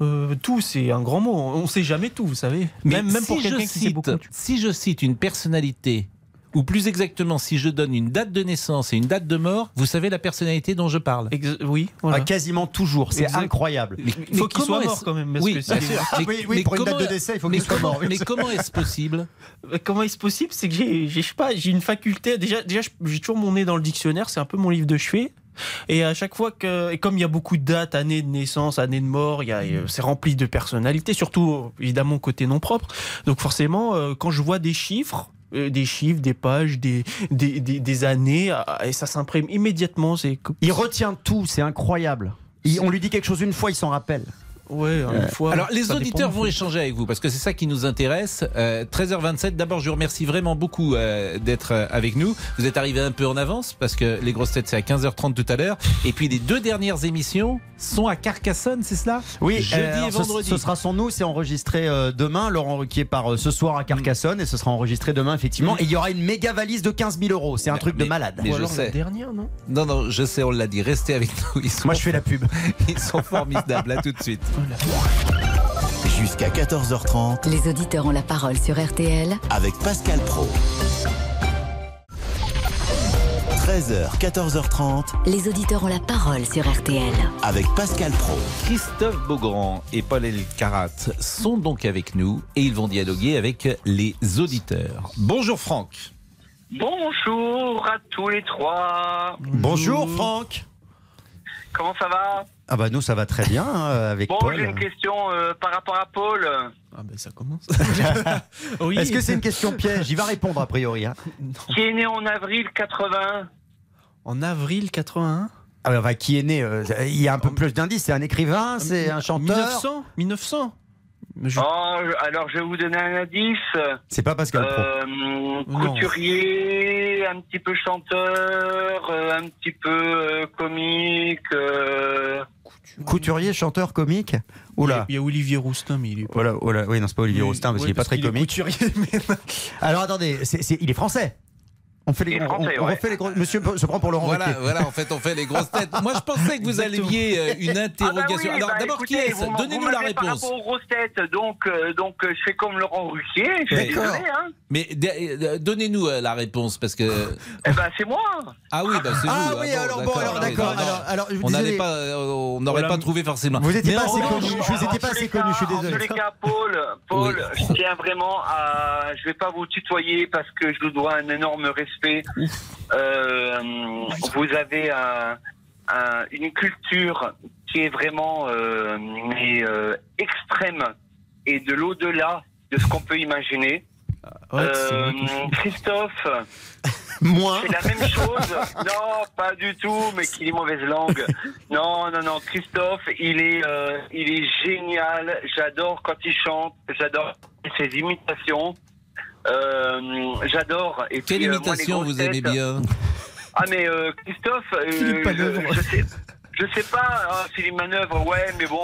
Speaker 16: Euh, tout c'est un grand mot. On sait jamais tout, vous savez.
Speaker 3: Mais
Speaker 16: même même
Speaker 3: si
Speaker 16: pour
Speaker 3: je
Speaker 16: quelqu'un qui sait
Speaker 3: cite-
Speaker 16: beaucoup.
Speaker 3: Si je cite une personnalité, ou plus exactement, si je donne une date de naissance et une date de mort, vous savez la personnalité dont je parle.
Speaker 16: oui,
Speaker 15: Ah, quasiment toujours, c'est incroyable.
Speaker 3: Mais-
Speaker 16: Il faut
Speaker 3: mais
Speaker 16: qu'il soit mort quand même. parce
Speaker 3: Oui,
Speaker 16: que
Speaker 3: bien
Speaker 16: c'est-
Speaker 3: sûr. Mais-
Speaker 15: oui, oui,
Speaker 3: mais
Speaker 15: pour une date de décès, il faut qu'il soit mort.
Speaker 3: Mais comment est-ce possible
Speaker 16: Comment est-ce possible C'est que j'ai, je sais pas, j'ai une faculté. Déjà, déjà, j'ai toujours mon nez dans le dictionnaire. C'est un peu mon livre de chevet. Et à chaque fois que, et comme il y a beaucoup de dates, années de naissance, années de mort, il y a, c'est rempli de personnalités, surtout évidemment côté non propre. Donc forcément, euh, quand je vois des chiffres, des chiffres, des pages, des, des, des, années, ah, et ça s'imprime immédiatement.
Speaker 15: Il retient tout, c'est incroyable. On lui dit quelque chose une fois, il s'en rappelle.
Speaker 16: Ouais, une fois.
Speaker 3: Alors, les auditeurs
Speaker 16: dépend.
Speaker 3: vont échanger avec vous parce que c'est ça qui nous intéresse. Euh, 13h27, d'abord, je vous remercie vraiment beaucoup euh, d'être euh, avec nous. Vous êtes arrivé un peu en avance parce que les grosses têtes, c'est à 15h30 tout à l'heure. Et puis, les deux dernières émissions sont à Carcassonne, c'est cela?
Speaker 15: Oui,
Speaker 3: jeudi
Speaker 15: euh,
Speaker 3: et
Speaker 15: ce-
Speaker 3: vendredi.
Speaker 15: Ce, sera sans nous, c'est enregistré euh, demain. Laurent Ruquier part euh, ce soir à Carcassonne et ce sera enregistré demain, effectivement. Et il y aura une méga valise de 15 000 euros. C'est un truc de malade.
Speaker 3: mais je sais.
Speaker 16: dernière, non?
Speaker 3: Non, non, je sais, on l'a dit. Restez avec nous. Ils sont
Speaker 15: Moi, je fais la pub.
Speaker 3: Ils sont formidables. À tout de suite.
Speaker 1: Jusqu'à 14h30
Speaker 2: Les auditeurs ont la parole sur RTL
Speaker 1: avec Pascal Pro. 13h, 14h30
Speaker 2: Les auditeurs ont la parole sur RTL
Speaker 1: avec Pascal Pro.
Speaker 3: Christophe Beaugrand et Paul Elkarat sont donc avec nous et ils vont dialoguer avec les auditeurs. Bonjour Franck.
Speaker 17: Bonjour à tous les trois.
Speaker 15: Bonjour Franck.
Speaker 17: Comment ça va
Speaker 15: Ah bah nous ça va très bien hein, avec
Speaker 17: Bon,
Speaker 15: Paul.
Speaker 17: j'ai une question euh, par rapport à Paul.
Speaker 16: Ah ben ça commence.
Speaker 15: Est-ce que c'est une question piège? Il va répondre a priori. hein.
Speaker 17: Qui est né en avril 80.
Speaker 16: En avril 81
Speaker 15: Ah bah, bah, qui est né euh, Il y a un peu plus d'indices. C'est un écrivain, c'est un chanteur.
Speaker 16: 1900 1900
Speaker 17: Oh, alors je vais vous donner un indice.
Speaker 15: C'est pas Pascal Pro.
Speaker 17: Euh,
Speaker 16: Non.
Speaker 17: couturier, un petit peu chanteur, euh, un petit peu euh, comique. euh,
Speaker 15: Couturier, chanteur, comique. Oula.
Speaker 16: Il y a Olivier Roustin, mais il est pas.
Speaker 15: Voilà, voilà. Oui, non, c'est pas Olivier Roustin parce
Speaker 16: oui,
Speaker 15: qu'il est pas très
Speaker 16: qu'il est
Speaker 15: comique.
Speaker 16: couturier, mais-
Speaker 15: Alors attendez, il est français. On fait les,
Speaker 17: est
Speaker 15: on-
Speaker 17: français,
Speaker 15: on,
Speaker 17: ouais.
Speaker 15: refait les gros- Monsieur se prend pour Laurent
Speaker 3: Voilà, voilà, en fait, on fait les grosses têtes. Moi, je pensais que vous alliez euh, une
Speaker 17: Ah bah
Speaker 3: interrogation.
Speaker 17: oui,
Speaker 3: Alors,
Speaker 17: bah
Speaker 3: d'abord, qui
Speaker 17: m'en-
Speaker 3: Donnez-nous la
Speaker 17: m'avez Par
Speaker 3: réponse.
Speaker 17: rapport aux grosses têtes, donc, euh, donc euh, je fais comme Laurent Ruquier. Je suis
Speaker 3: D'accord.
Speaker 17: désolé, hein.
Speaker 3: Mais euh, donnez-nous euh, la réponse parce que.
Speaker 17: Eh ben, c'est moi.
Speaker 3: Ah oui, bah, c'est
Speaker 15: Ah
Speaker 3: vous.
Speaker 15: oui,
Speaker 3: bon,
Speaker 15: alors bon, alors
Speaker 3: oui,
Speaker 15: d'accord. Alors,
Speaker 3: on pas, n'aurait pas trouvé forcément.
Speaker 15: Vous étiez
Speaker 3: Mais
Speaker 15: pas assez connu. Je vous étais pas
Speaker 17: En tous
Speaker 15: assez
Speaker 17: les
Speaker 15: connu. Je suis
Speaker 17: cas- En tous
Speaker 15: désolé.
Speaker 17: les cas, Paul, Paul, je tiens vraiment à. Je vais pas vous tutoyer parce que je vous dois un énorme respect. Euh, vous avez un- un- une culture qui est vraiment euh, mais, euh, extrême et de l'au-delà de ce qu'on peut imaginer.
Speaker 16: Ouais, je-
Speaker 17: Christophe, c'est la même chose. Non, pas du tout, mais qu'il est mauvaise langue. Non, non, non. Christophe, il est, euh, il est génial. J'adore quand il chante. J'adore ses imitations. Euh, j'adore. Et
Speaker 3: Quelle
Speaker 17: puis, euh, moi, les
Speaker 3: imitation
Speaker 17: grosses
Speaker 3: vous aimez
Speaker 17: têtes-
Speaker 3: bien
Speaker 17: Ah, mais euh, Christophe, euh, je, je sais, je sais pas. Ah, Philippe Manœuvre, ouais, mais bon.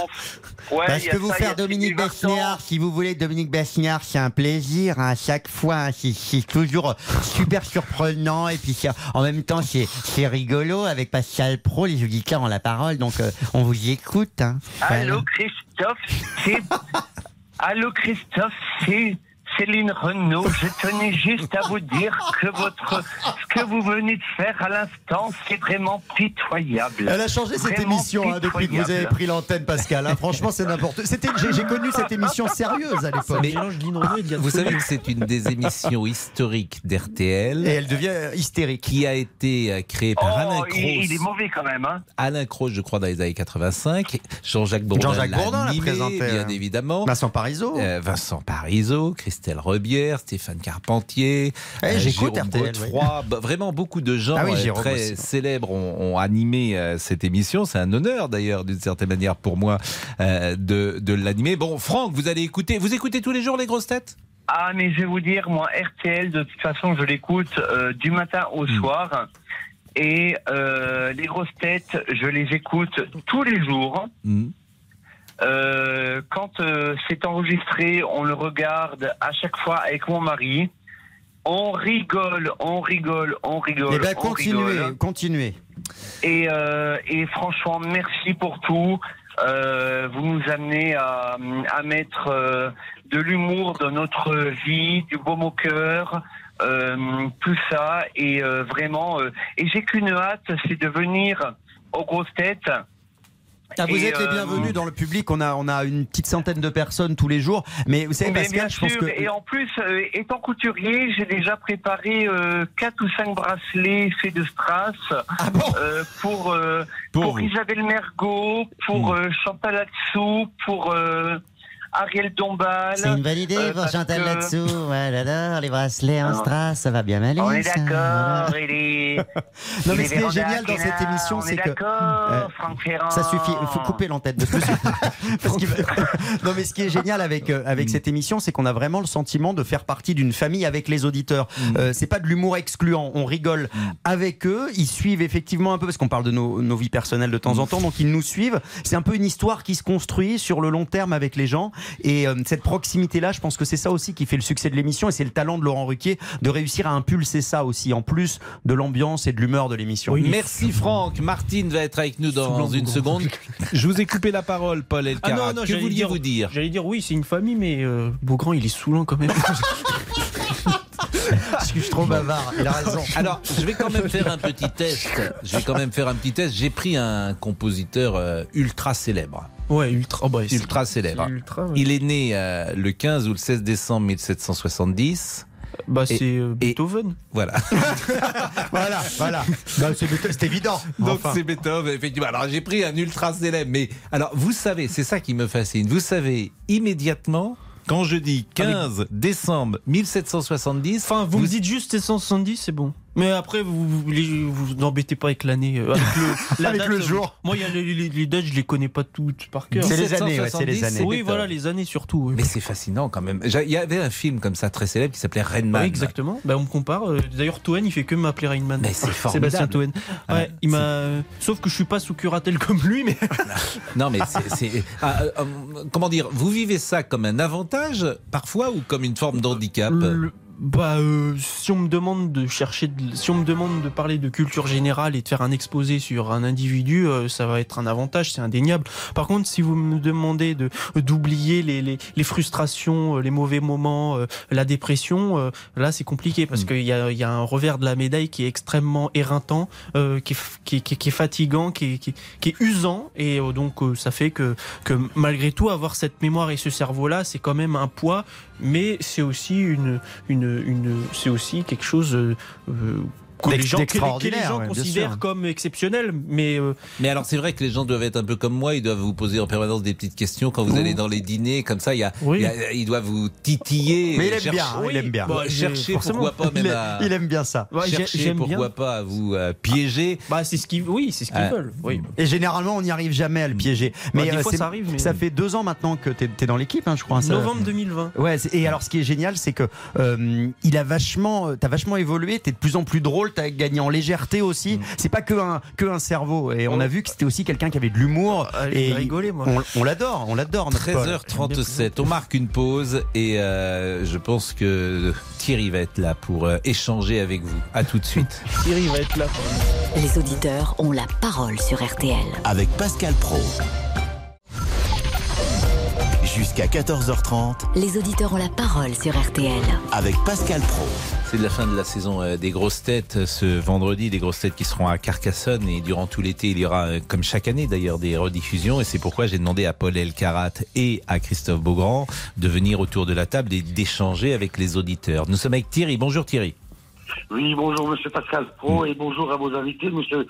Speaker 17: Ouais,
Speaker 15: Bah, je
Speaker 17: y
Speaker 15: peux vous
Speaker 17: ça, y
Speaker 15: faire Dominique. Besniard si vous voulez. Dominique Besniard, c'est un plaisir hein, à chaque fois. hein, c'est- c'est toujours super surprenant et puis c'est- en même temps c'est c'est rigolo avec Pascal Pro. Les auditeurs ont la parole, donc euh, on vous écoute. hein.
Speaker 17: Allô Christophe, c'est Allô Christophe, c'est Céline Renaud. Je tenais juste à vous dire que votre ce que vous venez de faire à l'instant, c'est vraiment pitoyable.
Speaker 15: Elle a changé cette
Speaker 17: Vraiment
Speaker 15: émission hein, depuis que vous avez pris l'antenne, Pascal. hein. Franchement, c'est n'importe. C'était, j'ai, j'ai connu cette émission sérieuse à l'époque.
Speaker 3: Mais vous savez que c'est une des émissions historiques d'RTL.
Speaker 15: Et elle devient euh, hystérique.
Speaker 3: Qui a été euh, créée par
Speaker 17: Oh,
Speaker 3: Alain Croce.
Speaker 17: il est mauvais quand même, hein.
Speaker 3: Alain Croce, je crois, dans les années 85. Jean-Jacques Bourdin.
Speaker 15: Jean-Jacques
Speaker 3: l'a
Speaker 15: Bourdin l'a
Speaker 3: animé,
Speaker 15: présenté,
Speaker 3: bien évidemment.
Speaker 15: Vincent Parisot.
Speaker 3: Euh, Vincent Parisot, Christelle Rebière, Stéphane Carpentier,
Speaker 15: Eh,
Speaker 3: euh, Jérôme
Speaker 15: RTL,
Speaker 3: Godefroy. Bah, vraiment, beaucoup de gens
Speaker 15: Ah oui,
Speaker 3: euh, très
Speaker 15: aussi,
Speaker 3: célèbres ont, ont animé euh, cette émission. C'est un honneur, d'ailleurs, d'une certaine manière, pour moi, euh, de, de l'animer. Bon, Franck, vous allez écouter. Vous écoutez tous les jours les grosses têtes?
Speaker 17: Ah, mais je vais vous dire, moi, RTL, de toute façon, je l'écoute euh, du matin au
Speaker 3: Hmm.
Speaker 17: soir. Et euh, les grosses têtes, je les écoute tous les jours.
Speaker 3: Hmm.
Speaker 17: Euh, quand euh, c'est enregistré, on le regarde à chaque fois avec mon mari. On rigole, on rigole, on rigole.
Speaker 15: Eh
Speaker 17: on
Speaker 15: continuez,
Speaker 17: rigole.
Speaker 15: continuez.
Speaker 17: Et, euh, et franchement, merci pour tout. Vous nous amenez à, à mettre de l'humour dans notre vie, du baume au cœur, tout ça. Et vraiment, et j'ai qu'une hâte, c'est de venir aux grosses têtes.
Speaker 15: Ah, vous êtes les
Speaker 17: euh,
Speaker 15: bienvenus dans le public. On a, on a une petite centaine de personnes tous les jours. Mais vous savez,
Speaker 17: Mais
Speaker 15: Pascal, je pense que.
Speaker 17: et en plus, euh, étant couturier, j'ai déjà préparé euh, quatre ou cinq bracelets faits de strass euh, pour, euh, pour, Isabelle Mergot, pour euh, Chantal pour euh, Ariel Dombal.
Speaker 15: C'est une bonne idée
Speaker 17: euh,
Speaker 15: pour Chantal
Speaker 17: que-
Speaker 15: là-dessous. Ouais, là, là, les bracelets en
Speaker 17: Ah.
Speaker 15: strass, ça va bien m'aller.
Speaker 17: On est d'accord,
Speaker 15: voilà. Non, mais ce qui est génial dans cette émission,
Speaker 17: on
Speaker 15: c'est
Speaker 17: est
Speaker 15: que.
Speaker 17: d'accord,
Speaker 15: euh,
Speaker 17: Franck Ferrand.
Speaker 15: Ça suffit, il faut couper l'entête de ce. Parce non, mais ce qui est génial avec, euh,
Speaker 17: Mm.
Speaker 15: avec cette émission, c'est qu'on a vraiment le sentiment de faire partie d'une famille avec les auditeurs.
Speaker 17: Mm.
Speaker 15: Euh, c'est pas de l'humour excluant, on rigole avec eux, ils suivent effectivement un peu, parce qu'on parle de nos, nos vies personnelles de temps
Speaker 17: Mm.
Speaker 15: en temps, donc ils nous suivent. C'est un peu une histoire qui se construit sur le long terme avec les gens. Et euh, cette proximité-là, je pense que c'est ça aussi qui fait le succès de l'émission, et c'est le talent de Laurent Ruquier de réussir à impulser ça aussi, en plus de l'ambiance et de l'humeur de l'émission.
Speaker 3: Merci Franck. Martine va être avec nous dans une seconde. Je vous ai coupé la parole, Paul
Speaker 16: Ah
Speaker 3: Elkarat.
Speaker 16: non, non,
Speaker 3: que
Speaker 16: j'allais
Speaker 3: vouliez-vous dire
Speaker 16: J'allais dire oui, c'est une famille, mais euh, Beaugrand, il est saoulant quand même.
Speaker 15: Je suis trop bavard, il a raison.
Speaker 3: Alors, je vais quand même faire un petit test. Je vais quand même faire un petit test. J'ai pris un compositeur euh, ultra célèbre.
Speaker 16: Ouais, ultra, oh bah, c'est-
Speaker 3: ultra célèbre.
Speaker 16: c'est ultra, ouais.
Speaker 3: Il est né euh, le 15 ou le 16 décembre 1770.
Speaker 16: Bah, c'est euh,
Speaker 3: et-
Speaker 16: Beethoven.
Speaker 3: Voilà.
Speaker 15: voilà, voilà. Bah, c'est c'est évident.
Speaker 3: Donc
Speaker 15: Enfin.
Speaker 3: c'est Beethoven, effectivement. Alors j'ai pris un ultra célèbre, mais alors vous savez, c'est ça qui me fascine. Vous savez immédiatement quand je dis 15 décembre 1770.
Speaker 16: Enfin, vous, me dites juste 770, c'est bon. Mais après, vous vous, pas avec l'année. euh, Avec le, la
Speaker 15: Avec
Speaker 16: date,
Speaker 15: le
Speaker 16: euh,
Speaker 15: jour.
Speaker 16: Moi, il y a les, les- les dates, je les connais pas toutes par cœur.
Speaker 15: C'est les années, ouais, c'est les
Speaker 3: 1770,
Speaker 15: années.
Speaker 16: Oui, voilà, les années surtout. oui.
Speaker 3: Mais c'est fascinant quand même. Il y avait un film comme ça très célèbre qui s'appelait Rainman.
Speaker 16: Oui, exactement. Bah, on me compare. euh, D'ailleurs, Toen, il fait que m'appeler Rainman.
Speaker 3: Mais c'est formidable.
Speaker 16: Sébastien Toen. Ouais,
Speaker 3: Ouais,
Speaker 16: il m'a. Sauf que je suis pas sous curatelle comme lui, mais.
Speaker 3: Non, mais c'est. ah, euh, comment dire Vous vivez ça comme un avantage parfois ou comme une forme d'handicap?
Speaker 16: Le- Bah, euh, si on me demande de chercher, de- si on me demande de parler de culture générale et de faire un exposé sur un individu, euh, ça va être un avantage, c'est indéniable. Par contre, si vous me demandez de d'oublier les, les, les frustrations, euh, les mauvais moments, euh, la dépression, euh, là c'est compliqué parce qu'il y a, il y a un revers de la médaille qui est extrêmement éreintant, euh, qui, est, qui, est- qui est- qui est fatigant, qui est, qui qui est usant et euh, donc euh, ça fait que, que malgré tout avoir cette mémoire et ce cerveau-là, c'est quand même un poids, mais c'est aussi une, une, une c'est aussi quelque chose euh, que les gens, que les- que les
Speaker 15: d'extraordinaire,
Speaker 16: gens
Speaker 15: ouais,
Speaker 16: considèrent comme exceptionnel, mais euh,
Speaker 3: Mais alors c'est vrai que les gens doivent être un peu comme moi, ils doivent vous poser en permanence des petites questions quand vous allez dans les dîners, comme ça, il y a,
Speaker 16: Oui.
Speaker 3: il y a- ils doivent vous titiller.
Speaker 15: Mais il aime
Speaker 3: chercher-
Speaker 15: bien, hein, il aime bien.
Speaker 3: Bah, chercher,
Speaker 16: forcément.
Speaker 3: pourquoi pas même
Speaker 15: il,
Speaker 3: à...
Speaker 15: il aime bien ça.
Speaker 16: Ouais, j'ai-
Speaker 3: chercher, pourquoi
Speaker 16: bien.
Speaker 3: pas à vous euh, piéger.
Speaker 16: bah c'est ce qu'ils, oui, c'est ce qu'ils
Speaker 3: Euh,
Speaker 16: veulent. Oui.
Speaker 15: Et généralement, on n'y arrive jamais à le piéger. Mais
Speaker 16: Bah, des
Speaker 15: euh,
Speaker 16: fois,
Speaker 15: c'est-
Speaker 16: ça arrive, mais-
Speaker 15: ça fait deux ans maintenant que tu es, dans l'équipe, hein, je crois. ça-
Speaker 16: Novembre 2020.
Speaker 15: Ouais, c'est- et alors ce qui est génial, c'est que il a vachement, t'as vachement évolué, t'es de plus en plus drôle, t'as gagné en légèreté aussi. C'est pas que un que un cerveau. Et on a vu que c'était aussi quelqu'un qui avait de l'humour.
Speaker 16: Ah,
Speaker 15: et
Speaker 16: rigolé, moi.
Speaker 15: On, l'adore, on l'adore. notre Paul.
Speaker 3: 13h37, on marque une pause et euh, je pense que Thierry va être là pour euh, échanger avec vous. À tout de suite.
Speaker 16: Thierry va être là.
Speaker 2: Les auditeurs ont la parole sur RTL.
Speaker 1: Avec Pascal Pro. Jusqu'à 14h30
Speaker 2: Les auditeurs ont la parole sur RTL.
Speaker 1: avec Pascal Pro.
Speaker 3: C'est la fin de la saison euh, des grosses têtes euh, ce vendredi, des grosses têtes qui seront à Carcassonne et durant tout l'été il y aura, euh, comme chaque année d'ailleurs, des rediffusions et c'est pourquoi j'ai demandé à Paul Elkarat et à Christophe Beaugrand de venir autour de la table et d'échanger avec les auditeurs. Nous sommes avec Thierry. Bonjour Thierry.
Speaker 18: Oui, bonjour Monsieur Pascal Pro et bonjour à vos invités, Monsieur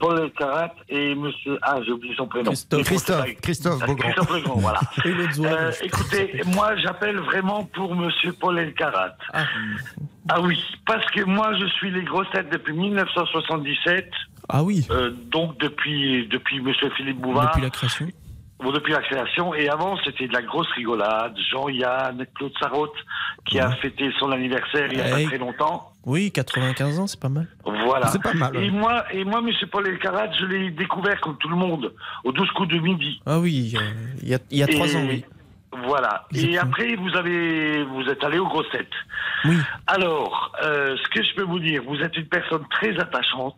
Speaker 18: Paul Elkarat et Monsieur ah j'ai oublié son prénom.
Speaker 15: Christophe. Christophe, Christophe Beaugrand.
Speaker 18: Christophe Beaugrand, voilà.
Speaker 16: Et.
Speaker 18: Euh, écoutez, moi j'appelle vraiment pour Monsieur Paul Elkarat. Ah. oui, parce que moi je suis les grosses têtes depuis 1977,
Speaker 16: Ah oui.
Speaker 18: euh, donc depuis depuis Monsieur Philippe Bouvard.
Speaker 16: Depuis la création.
Speaker 18: Bon, depuis la création. Et avant, c'était de la grosse rigolade. Jean-Yann, Claude Sarraute, qui a fêté son anniversaire il y a pas très longtemps.
Speaker 16: Oui, 95 ans, c'est pas mal.
Speaker 18: Voilà.
Speaker 15: C'est pas mal.
Speaker 18: Et moi, et moi, Monsieur Paul Elkarat, je l'ai découvert comme tout le monde au 12 coups de midi.
Speaker 16: Ah oui, euh, il y a, il y a trois ans, oui.
Speaker 18: Voilà. Et après, vous avez, vous êtes allé aux grossettes.
Speaker 16: Oui.
Speaker 18: Alors, euh, ce que je peux vous dire, vous êtes une personne très attachante,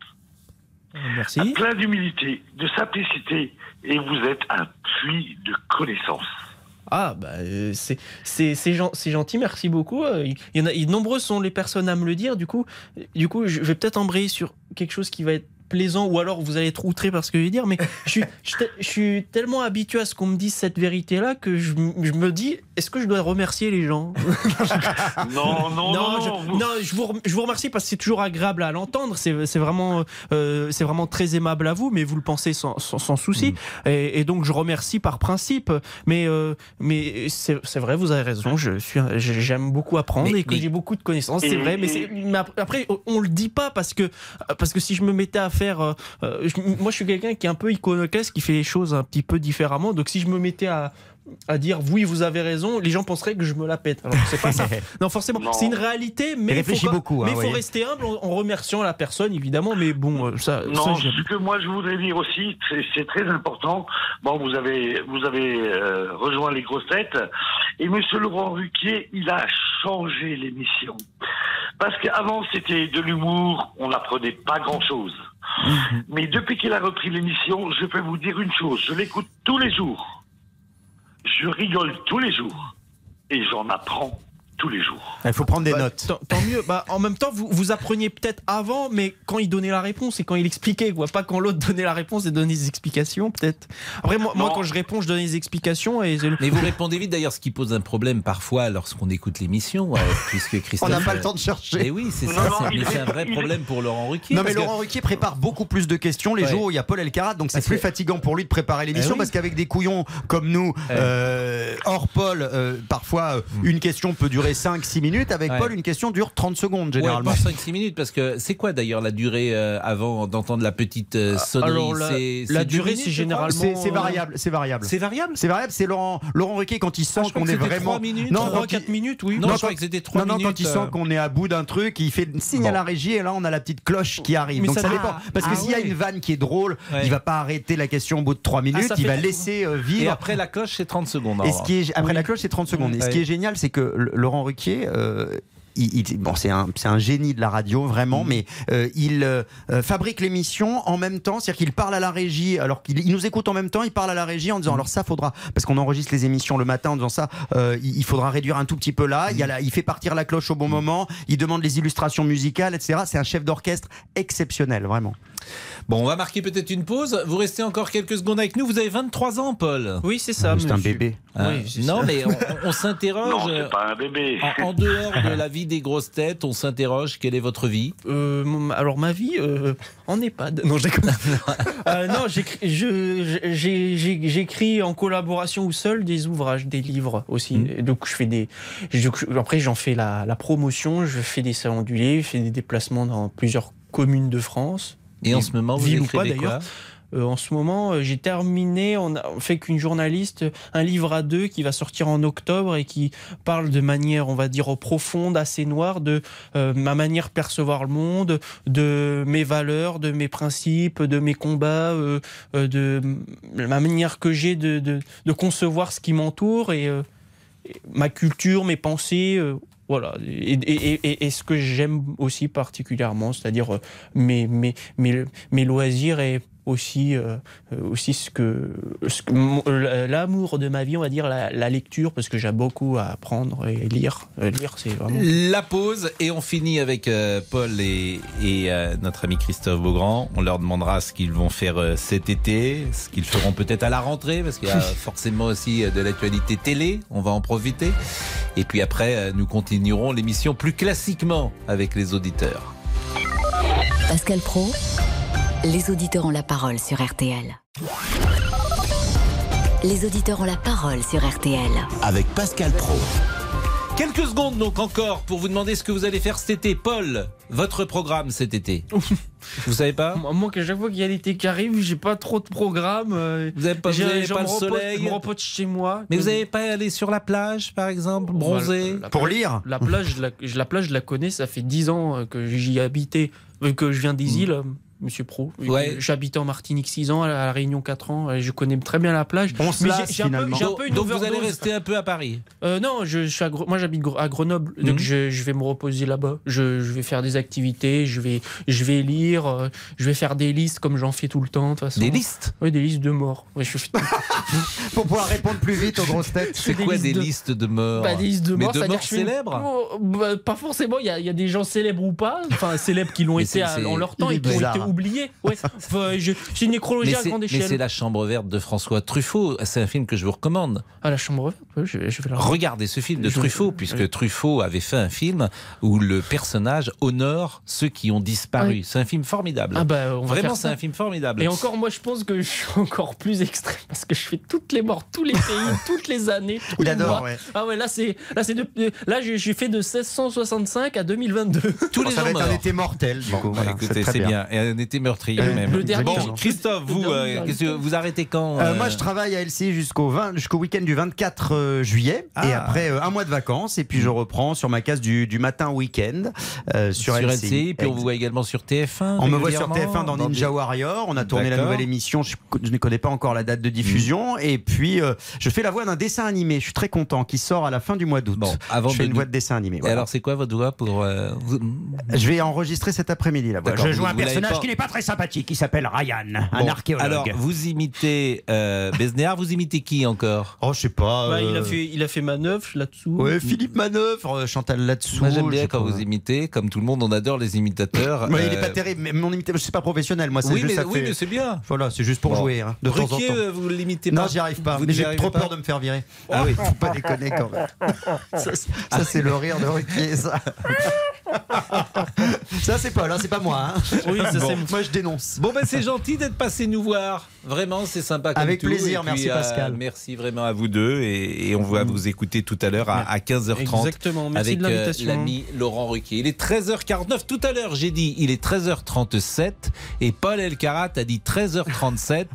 Speaker 16: Merci.
Speaker 18: plein d'humilité, de simplicité, et vous êtes un puits de connaissances.
Speaker 16: Ah, bah, euh, c'est c'est c'est c'est gentil, merci beaucoup. Euh, Il y en a, il- nombreuses sont les personnes à me le dire. Du coup, du coup, je vais peut-être embrayer sur quelque chose qui va être plaisant ou alors vous allez être outré par ce que je vais dire, mais je suis, je, je suis tellement habitué à ce qu'on me dise cette vérité-là que je, je me dis, est-ce que je dois remercier les gens?
Speaker 18: Non, non, non,
Speaker 16: je,
Speaker 18: non,
Speaker 16: je vous, je vous remercie parce que c'est toujours agréable à l'entendre. C'est vraiment, euh, c'est vraiment très aimable à vous, mais vous le pensez sans, sans, sans souci. Et, et donc je remercie par principe. Mais, euh, mais c'est vrai, vous avez raison. J'aime beaucoup apprendre
Speaker 3: Mais-
Speaker 16: et que j'ai beaucoup de connaissances. C'est vrai, mais, après on le dit pas parce que parce que si je me mettais à faire, euh, euh, je- moi je suis quelqu'un qui est un peu iconoclaste, qui fait les choses un petit peu différemment. Donc si je me mettais à à dire oui vous avez raison les gens penseraient que je me la pète alors c'est pas ça non forcément
Speaker 18: Non.
Speaker 16: c'est une réalité mais
Speaker 15: Il
Speaker 16: faut,
Speaker 15: beaucoup, hein,
Speaker 16: mais il faut
Speaker 15: oui.
Speaker 16: rester humble en, en remerciant la personne évidemment mais bon euh, ça,
Speaker 18: Non,
Speaker 16: ça,
Speaker 18: ce que moi je voudrais dire aussi, c'est- c'est très important. Bon, vous avez vous avez euh, rejoint les grosses têtes et Monsieur Laurent Ruquier, il a changé l'émission parce qu'avant c'était de l'humour, on n'apprenait pas grand Mais depuis qu'il a repris l'émission, je peux vous dire une chose, je l'écoute tous les jours, je rigole tous les jours. Et j'en apprends tous les jours.
Speaker 15: Il faut prendre des
Speaker 16: Bah,
Speaker 15: notes.
Speaker 16: Tant, tant mieux. Bah, en même temps, vous, vous appreniez peut-être avant, mais quand il donnait la réponse et quand il expliquait, quoi. Pas quand l'autre donnait la réponse et donnait des explications, peut-être. Après, moi, moi, quand je réponds, je donne des explications et.
Speaker 3: Mais vous répondez vite d'ailleurs, ce qui pose un problème parfois lorsqu'on écoute l'émission, euh, puisque Christophe.
Speaker 15: On n'a pas le temps de chercher.
Speaker 3: Et oui, c'est ça. c'est- un vrai problème pour Laurent Ruquier.
Speaker 15: Non mais Laurent Ruquier prépare beaucoup plus de questions les
Speaker 3: Ouais.
Speaker 15: jours où il y a Paul Elkarat donc c'est plus
Speaker 3: que-
Speaker 15: fatigant pour lui de préparer l'émission
Speaker 3: Eh oui.
Speaker 15: parce qu'avec des couillons comme nous euh, hors Paul euh, parfois euh, une question peut durer 5-6 minutes avec
Speaker 3: Ouais.
Speaker 15: Paul une question dure 30 secondes généralement.
Speaker 3: Ouais, pas 5-6 minutes, parce que c'est quoi d'ailleurs la durée euh, avant d'entendre la petite euh, sonnerie?
Speaker 16: alors, la-
Speaker 3: C'est-
Speaker 16: la durée,
Speaker 3: minutes,
Speaker 16: c'est
Speaker 3: je crois?
Speaker 16: généralement-
Speaker 15: C'est variable, c'est variable.
Speaker 3: C'est variable?
Speaker 15: C'est variable, c'est Laurent Laurent Ruquier quand il sent
Speaker 3: Ah, je crois
Speaker 15: qu'on est
Speaker 3: c'était
Speaker 15: vraiment
Speaker 3: trois minutes,
Speaker 15: non,
Speaker 3: trois,
Speaker 15: quand
Speaker 16: quatre
Speaker 15: il-
Speaker 16: minutes, oui.
Speaker 3: Non, je
Speaker 15: quand-
Speaker 3: croyais que c'était trois
Speaker 15: non, non, quand
Speaker 3: minutes,
Speaker 15: il sent
Speaker 3: euh.
Speaker 15: qu'on est à bout d'un truc, il fait signe à
Speaker 3: Bon.
Speaker 15: la régie et là on a la petite cloche qui arrive.
Speaker 16: Mais
Speaker 15: Donc
Speaker 16: ça
Speaker 15: ça,
Speaker 16: dépend.
Speaker 15: Parce que
Speaker 3: Ah
Speaker 15: s'il y a une vanne qui est drôle, il va pas arrêter la question au bout de 3 minutes,
Speaker 16: ça
Speaker 15: il va laisser euh,
Speaker 3: Et
Speaker 15: vivre.
Speaker 3: après la cloche, c'est 30 secondes.
Speaker 15: Et
Speaker 3: en
Speaker 15: ce qui est, après la cloche, c'est 30 secondes. Et ce qui est génial, c'est que le- Laurent Ruquier, euh, il, il- bon, c'est un, génie de la radio,
Speaker 3: Mm.
Speaker 15: vraiment, mais euh, il euh, fabrique l'émission en même temps, c'est-à-dire qu'il parle à la régie, alors qu'il il nous écoute en même temps, il parle à la régie en
Speaker 3: Mm.
Speaker 15: disant, alors ça faudra, parce qu'on enregistre les émissions le matin en disant ça, euh, il, faudra réduire un tout petit peu là, il, y a la- il fait partir la cloche au
Speaker 3: Mm.
Speaker 15: bon moment, il demande les illustrations musicales, etc. C'est un chef d'orchestre exceptionnel, vraiment.
Speaker 3: Bon, on va marquer peut-être une pause. Vous restez encore quelques secondes avec nous. Vous avez 23 ans, Paul.
Speaker 16: Oui, c'est ça.
Speaker 15: C'est un bébé.
Speaker 3: Hein
Speaker 16: Oui,
Speaker 3: non,
Speaker 16: ça.
Speaker 3: mais on, on s'interroge.
Speaker 18: Non,
Speaker 3: euh,
Speaker 18: c'est pas un bébé.
Speaker 3: En, en dehors de la vie des grosses têtes, on s'interroge quelle est votre vie?
Speaker 16: Euh, alors ma vie euh, en EHPAD. Non. Euh, non, j'écris, j'ai- j'écris en collaboration ou seul des ouvrages, des livres aussi.
Speaker 3: Mmh.
Speaker 16: Et donc je fais des. je- après j'en fais la, la promotion, je fais des salons du livre, je fais des déplacements dans plusieurs communes de France.
Speaker 3: Et en ce moment, vous écrivez
Speaker 16: pas,
Speaker 3: quoi
Speaker 16: Euh, en ce moment, euh, j'ai terminé, on a fait qu'une journaliste, un livre à deux qui va sortir en octobre et qui parle de manière, on va dire, profonde, assez noire, de euh, ma manière de percevoir le monde, de mes valeurs, de mes principes, de mes combats, euh, de ma manière que j'ai de, de, de concevoir ce qui m'entoure et ma culture, mes pensées. Voilà, et, et- et- ce que j'aime aussi particulièrement, c'est-à-dire euh, mes, mes, mes loisirs et aussi, euh, euh, aussi ce que, ce que mon- l'amour de ma vie, on va dire la, la lecture, parce que j'ai beaucoup à apprendre et lire. Euh, Lire, c'est vraiment.
Speaker 3: La pause et on finit avec euh, Paul et, et, euh, notre ami Christophe Beaugrand. On leur demandera ce qu'ils vont faire euh, cet été, ce qu'ils feront peut-être à la rentrée, parce qu'il y a forcément aussi euh, de l'actualité télé. On va en profiter. Et puis après, euh, nous continuerons l'émission plus classiquement avec les auditeurs.
Speaker 2: Pascal Pro, les auditeurs ont la parole sur RTL. Les auditeurs ont la parole sur RTL.
Speaker 1: Avec Pascal Pro.
Speaker 3: Quelques secondes donc encore pour vous demander ce que vous allez faire cet été. Paul, votre programme cet été. vous savez pas
Speaker 16: Moi, chaque fois qu'il y a l'été qui arrive, j'ai pas trop de programme. euh,
Speaker 3: Vous n'avez pas, vous
Speaker 16: j'ai-
Speaker 3: avez
Speaker 16: je
Speaker 3: pas le
Speaker 16: repose-
Speaker 3: soleil
Speaker 16: Je me repose chez moi.
Speaker 3: Mais vous n'avez pas allé sur la plage, par exemple, bronzer
Speaker 15: Pour lire
Speaker 16: La plage, je la, la plage, je la connais. Ça fait 10 ans euh, que j'y habitais, euh, que je viens des îles, euh, Monsieur Pro.
Speaker 3: Ouais.
Speaker 16: J'habitais en Martinique 6 ans, à la Réunion 4 ans. et Je connais très bien la plage.
Speaker 15: On se
Speaker 16: Mais
Speaker 15: lasse,
Speaker 16: j'ai- j'ai un peu-
Speaker 15: finalement.
Speaker 16: j'ai un
Speaker 3: Donc,
Speaker 16: peu une
Speaker 3: donc vous allez rester un peu à Paris.
Speaker 16: Euh, non, je, je suis à moi j'habite à Grenoble, donc
Speaker 3: Mhm.
Speaker 16: je, je vais me reposer là-bas. Je, je vais faire des activités, je vais, je vais lire, euh, je vais faire des listes comme j'en fais tout le temps. de toute façon.
Speaker 3: Des listes?
Speaker 16: Oui, des listes de morts. Ouais, je fais
Speaker 15: Pour pouvoir répondre plus vite aux grosses têtes.
Speaker 3: C'est
Speaker 16: des
Speaker 3: quoi
Speaker 16: listes
Speaker 3: des
Speaker 16: de-
Speaker 3: listes de morts
Speaker 16: Bah, des listes de
Speaker 3: Mais
Speaker 16: morts,
Speaker 3: de
Speaker 16: c'est-à-dire
Speaker 3: morts
Speaker 16: une-
Speaker 3: célèbres
Speaker 16: bah, Pas forcément, il y, a- il y a des gens célèbres ou pas, enfin célèbres qui l'ont
Speaker 3: Mais
Speaker 16: été à- en leur temps et qui ont été oublié. Ouais. Enfin, je- J'ai une nécrologie à
Speaker 3: c'est-
Speaker 16: grande
Speaker 3: mais
Speaker 16: échelle.
Speaker 3: c'est La Chambre verte de François Truffaut. C'est un film que je vous recommande.
Speaker 16: Ah, La Chambre verte? Je, je vais la
Speaker 3: Regardez ce film de
Speaker 16: Je-
Speaker 3: Truffaut, puisque Truffaut avait fait un film où le personnage honore ceux qui ont disparu.
Speaker 16: Oui.
Speaker 3: C'est un film formidable.
Speaker 16: Ah bah,
Speaker 3: Vraiment, c'est un film formidable.
Speaker 16: Et encore, moi, je pense que je suis encore plus extrême parce que je fais toutes les morts, tous les pays, toutes les années, tous
Speaker 15: Il
Speaker 16: les
Speaker 15: adore,
Speaker 16: mois.
Speaker 15: ouais.
Speaker 16: Ah ouais, là, c'est là, c'est de- là, j'ai j'ai fait de 1665 à 2022.
Speaker 3: Tous les
Speaker 15: ça va être un été mortel, du coup. Voilà,
Speaker 3: écoutez, c'est bien. Et un été meurtrier
Speaker 15: Euh,
Speaker 3: même.
Speaker 15: le dernier-
Speaker 3: Bon, Christophe, vous, euh, vous arrêtez quand
Speaker 15: Euh,
Speaker 3: euh,
Speaker 15: moi, je travaille à LCI jusqu'au 20 jusqu'au week-end du 24 euh, juillet.
Speaker 3: Ah.
Speaker 15: Et après, euh, un mois de vacances. Et puis, je reprends sur ma case du, du matin au week-end euh, sur,
Speaker 3: sur
Speaker 15: LCI.
Speaker 3: LCI, puis on vous voit également sur TF1.
Speaker 15: On me voit sur
Speaker 3: régulièrement,
Speaker 15: TF1 dans Ninja
Speaker 3: des-
Speaker 15: Warrior. On a tourné la nouvelle émission. Je, je ne connais pas encore la date de diffusion. Et puis, euh, je fais la voix d'un dessin animé. Je suis très content qui sort à la fin du mois d'août.
Speaker 3: avant
Speaker 15: je fais
Speaker 3: de
Speaker 15: une voix de dessin animé.
Speaker 3: Et
Speaker 15: voilà.
Speaker 3: alors, c'est quoi votre voix pour. euh,
Speaker 15: Je vais enregistrer cet après-midi la voix. Je joue un personnage
Speaker 3: pas-
Speaker 15: qui n'est pas très sympathique, qui s'appelle Ryan, un
Speaker 3: Bon,
Speaker 15: archéologue.
Speaker 3: Alors, vous imitez euh, Besnéard, vous imitez qui encore?
Speaker 15: Oh, je sais pas.
Speaker 16: Bah, il, a
Speaker 15: euh,
Speaker 16: fait, il a fait manœuvre là-dessous.
Speaker 15: Ouais, Philippe Manœuvre, euh, Chantal là-dessous.
Speaker 3: Moi, j'aime
Speaker 15: je
Speaker 3: bien quand
Speaker 15: pas.
Speaker 3: vous imitez, comme tout le monde, on adore les imitateurs.
Speaker 15: Il est
Speaker 3: Euh,
Speaker 15: pas terrible, mais mon imitation, c'est pas professionnel, moi, c'est
Speaker 3: Oui,
Speaker 15: juste
Speaker 3: mais,
Speaker 15: ça
Speaker 3: oui,
Speaker 15: fait-
Speaker 3: mais c'est bien.
Speaker 15: Voilà, c'est juste pour
Speaker 3: Bon.
Speaker 15: jouer, hein, de temps en temps.
Speaker 3: Ruquier, vous l'imitez pas
Speaker 15: Non, j'y arrive pas.
Speaker 3: Vous
Speaker 15: mais
Speaker 3: n'y
Speaker 15: j'ai trop
Speaker 3: pas
Speaker 15: peur de me faire virer.
Speaker 3: Ah oui.
Speaker 15: Faut pas déconner quand même. Ça, c'est- ça, c'est le rire de Ruquier, ça. ça, c'est pas là, c'est pas moi. hein.
Speaker 16: Oui, ça,
Speaker 3: Bon.
Speaker 16: c'est-
Speaker 15: Moi, je dénonce.
Speaker 3: Bon, ben c'est gentil d'être passé nous voir. Vraiment, c'est sympa. Comme
Speaker 15: Avec
Speaker 3: tout.
Speaker 15: plaisir,
Speaker 3: puis,
Speaker 15: merci,
Speaker 3: euh,
Speaker 15: Pascal.
Speaker 3: merci vraiment à vous deux. Et, et on va vous écouter tout à l'heure à, à 15h30.
Speaker 16: Exactement, merci
Speaker 3: avec euh, l'ami Laurent Ruquier. Il est 13h49. Tout à l'heure, j'ai dit il est 13h37. Et Paul Elkarat a dit 13h37.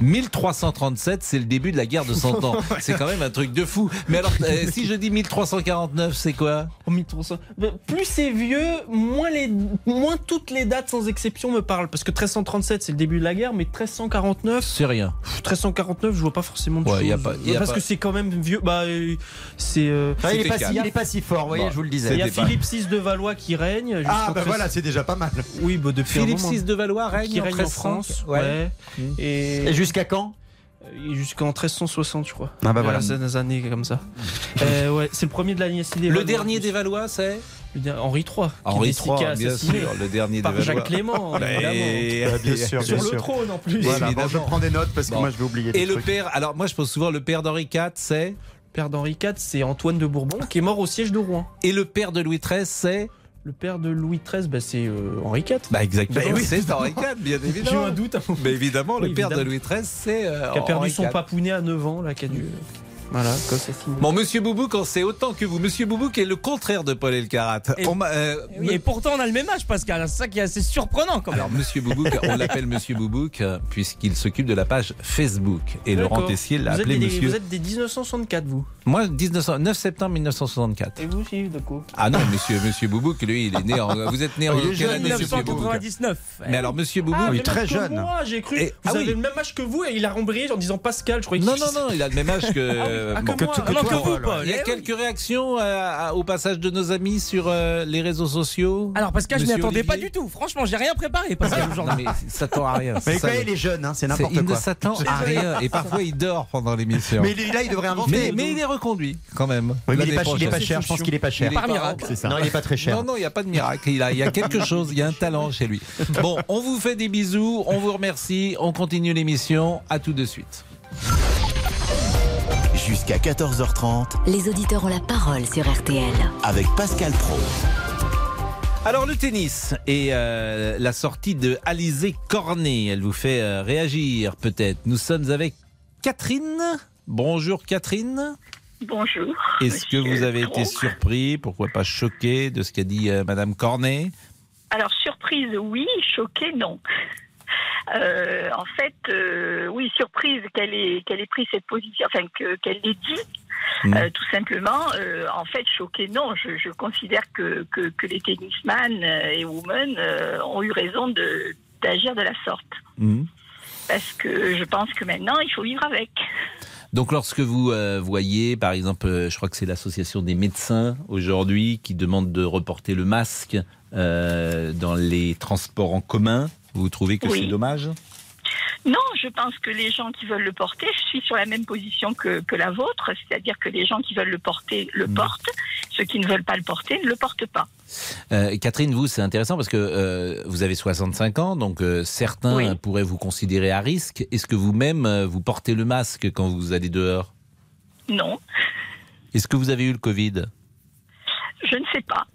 Speaker 3: 1337, c'est le début de la guerre de 100 ans. C'est quand même un truc de fou. Mais alors, euh, si je dis 1349, c'est quoi?
Speaker 16: Oh, 1300. Bah, Plus c'est vieux, moins, les, moins toutes les dates sans exception me parlent. Parce que 1337 c'est le début de la guerre, mais 1349.
Speaker 3: C'est rien.
Speaker 16: 1349, je vois pas forcément de
Speaker 3: Ouais,
Speaker 16: choses.
Speaker 3: y a pas- y a
Speaker 16: parce
Speaker 3: pas-
Speaker 16: que c'est quand même vieux. Bah, euh, c'est. euh,
Speaker 15: Ah, il, est pas si,
Speaker 3: calme.
Speaker 15: il est pas si fort, vous voyez,
Speaker 3: Bon,
Speaker 15: je vous le
Speaker 16: Il y
Speaker 15: disais.
Speaker 16: a Philippe VI de Valois qui règne.
Speaker 15: Ah, bah
Speaker 16: 1300
Speaker 15: voilà, c'est déjà pas mal.
Speaker 16: Oui, bah depuis
Speaker 3: Philippe
Speaker 16: un moment.
Speaker 3: VI de Valois règne
Speaker 16: qui
Speaker 3: en
Speaker 16: règne en
Speaker 3: 1300.
Speaker 16: France.
Speaker 3: Ouais.
Speaker 16: Ouais. Et,
Speaker 15: Et jusqu'à quand?
Speaker 16: Et jusqu'en 1360, je crois.
Speaker 15: Ah, bah voilà.
Speaker 16: C'est des années comme ça. Euh, ouais, c'est le premier de la des
Speaker 3: Le dernier des Valois, c'est
Speaker 16: Henri III. qui
Speaker 3: Henri
Speaker 16: est- qui
Speaker 3: III, bien
Speaker 16: assassiné
Speaker 3: sûr, le dernier
Speaker 16: par
Speaker 3: Valois.
Speaker 16: Jacques Clément,
Speaker 3: Bah,
Speaker 16: évidemment.
Speaker 3: et-
Speaker 15: bien sûr,
Speaker 16: Sur
Speaker 15: bien
Speaker 16: le
Speaker 15: sûr.
Speaker 16: trône en plus.
Speaker 15: Voilà, bon,
Speaker 3: Évidemment.
Speaker 15: je prends des notes parce que
Speaker 3: Bon.
Speaker 15: moi, je vais oublier des
Speaker 3: Et le
Speaker 15: trucs.
Speaker 3: père, alors moi je pose souvent le père d'Henri IV, c'est
Speaker 16: père d'Henri IV, c'est Antoine de Bourbon, qui est mort au siège de Rouen.
Speaker 3: Et le père de Louis XIII, c'est
Speaker 16: Le père de Louis XIII, bah, c'est euh, Henri IV.
Speaker 3: Bah exactement,
Speaker 16: Bah oui.
Speaker 3: c'est Henri IV, bien
Speaker 16: J'ai eu
Speaker 3: évidemment.
Speaker 16: un doute à moment.
Speaker 3: Mais évidemment, le père de
Speaker 16: évidemment.
Speaker 3: Louis XIII, c'est euh,
Speaker 16: Qui a perdu
Speaker 3: Henri
Speaker 16: son
Speaker 3: IV.
Speaker 16: papounet à 9 ans, là, qui a dû. Voilà, assassiné.
Speaker 3: Bon, Monsieur Boubouk, on sait autant que vous. Monsieur Boubouk est le contraire de Paul Elkarat.
Speaker 19: Et-
Speaker 3: On euh,
Speaker 19: Oui, et pourtant on a le même âge, Pascal. C'est ça qui est assez surprenant quand même.
Speaker 3: Alors, Monsieur Boubouk, on l'appelle Monsieur Boubouk euh, puisqu'il s'occupe de la page Facebook. Et Laurent. Tessier l'a
Speaker 16: Vous êtes
Speaker 3: appelé
Speaker 16: des-
Speaker 3: Monsieur.
Speaker 16: Vous êtes des 1964, vous.
Speaker 3: Moi, 1900 9 septembre 1964.
Speaker 16: Et vous aussi, de quoi
Speaker 3: Ah non, Monsieur Monsieur Boubouk, lui, il est né en. Vous êtes né en
Speaker 15: Il est
Speaker 3: quelle
Speaker 15: jeune,
Speaker 3: année, Monsieur Boubouk
Speaker 19: 1999.
Speaker 3: Mais alors, Monsieur Boubouk,
Speaker 16: Ah,
Speaker 15: il est très
Speaker 16: que
Speaker 15: jeune.
Speaker 16: Moi, j'ai cru.
Speaker 3: Et-
Speaker 16: vous
Speaker 3: ah
Speaker 16: avez
Speaker 3: oui.
Speaker 16: le même âge que vous et il a rembrayé en disant Pascal, je croyais que
Speaker 3: Non, non, non, il a le même âge que.
Speaker 16: Ah,
Speaker 3: bon,
Speaker 16: que
Speaker 15: que
Speaker 19: Ah non, que vous. Paul.
Speaker 3: Il y a
Speaker 19: Eh oui.
Speaker 3: quelques réactions euh, au passage de nos amis sur euh, les réseaux sociaux.
Speaker 19: Alors Pascal, je m'y attendais pas du tout. Franchement, j'ai rien préparé, Pascal, aujourd'hui.
Speaker 3: mais ça tend à rien.
Speaker 15: Mais quand il est jeune, hein, c'est
Speaker 3: c'est-
Speaker 15: n'importe
Speaker 3: il
Speaker 15: quoi.
Speaker 3: ne s'attend à rien et parfois il dort pendant l'émission.
Speaker 15: Mais il là, il devrait inventer.
Speaker 3: Reconduit quand même.
Speaker 15: Oui, mais il est pas, il est pas
Speaker 3: prochaine.
Speaker 15: cher, je pense qu'il est pas cher.
Speaker 3: Il est
Speaker 19: Par
Speaker 3: pas-
Speaker 19: miracle.
Speaker 15: C'est ça. Non, il est pas très cher.
Speaker 3: Non, non, il n'y a pas de miracle. Il a, il y a quelque chose, il y a un talent chez lui. Bon, on vous fait des bisous, on vous remercie, on continue l'émission. À tout de suite.
Speaker 1: Jusqu'à 14h30
Speaker 2: Les auditeurs ont la parole sur RTL.
Speaker 1: avec Pascal Pro.
Speaker 3: Alors le tennis et euh, la sortie de Alizé Cornet, elle vous fait euh, réagir peut-être. Nous sommes avec Catherine. Bonjour Catherine.
Speaker 20: Bonjour.
Speaker 3: Est-ce que vous avez été surpris, pourquoi pas choqué de ce qu'a dit euh, Madame Cornet?
Speaker 20: Alors, surprise, oui. Choquée, non. Euh, en fait, euh, oui, surprise qu'elle ait, qu'elle ait pris cette position, enfin que- qu'elle l'ait dit,
Speaker 3: Mm.
Speaker 20: euh, tout simplement. En fait, choquée, non. Je, je considère que, que, que les tennisman et women ont eu raison d'agir de la sorte.
Speaker 3: Mhm.
Speaker 20: Parce que je pense que maintenant, il faut vivre avec.
Speaker 3: Donc lorsque vous euh, voyez, par exemple, euh, je crois que c'est l'association des médecins aujourd'hui qui demande de reporter le masque euh, dans les transports en commun, vous trouvez que
Speaker 20: Oui.
Speaker 3: c'est dommage?
Speaker 20: Non, je pense que les gens qui veulent le porter, je suis sur la même position que, que la vôtre, c'est-à-dire que les gens qui veulent le porter le portent. Ceux qui ne veulent pas le porter ne le portent pas.
Speaker 3: Euh, Catherine, vous, c'est intéressant parce que euh, vous avez 65 ans, donc euh, certains
Speaker 20: Oui.
Speaker 3: pourraient vous considérer à risque. Est-ce que vous-même, vous portez le masque quand vous allez dehors?
Speaker 20: Non,
Speaker 3: Est-ce que vous avez eu le Covid?
Speaker 20: Je ne sais pas.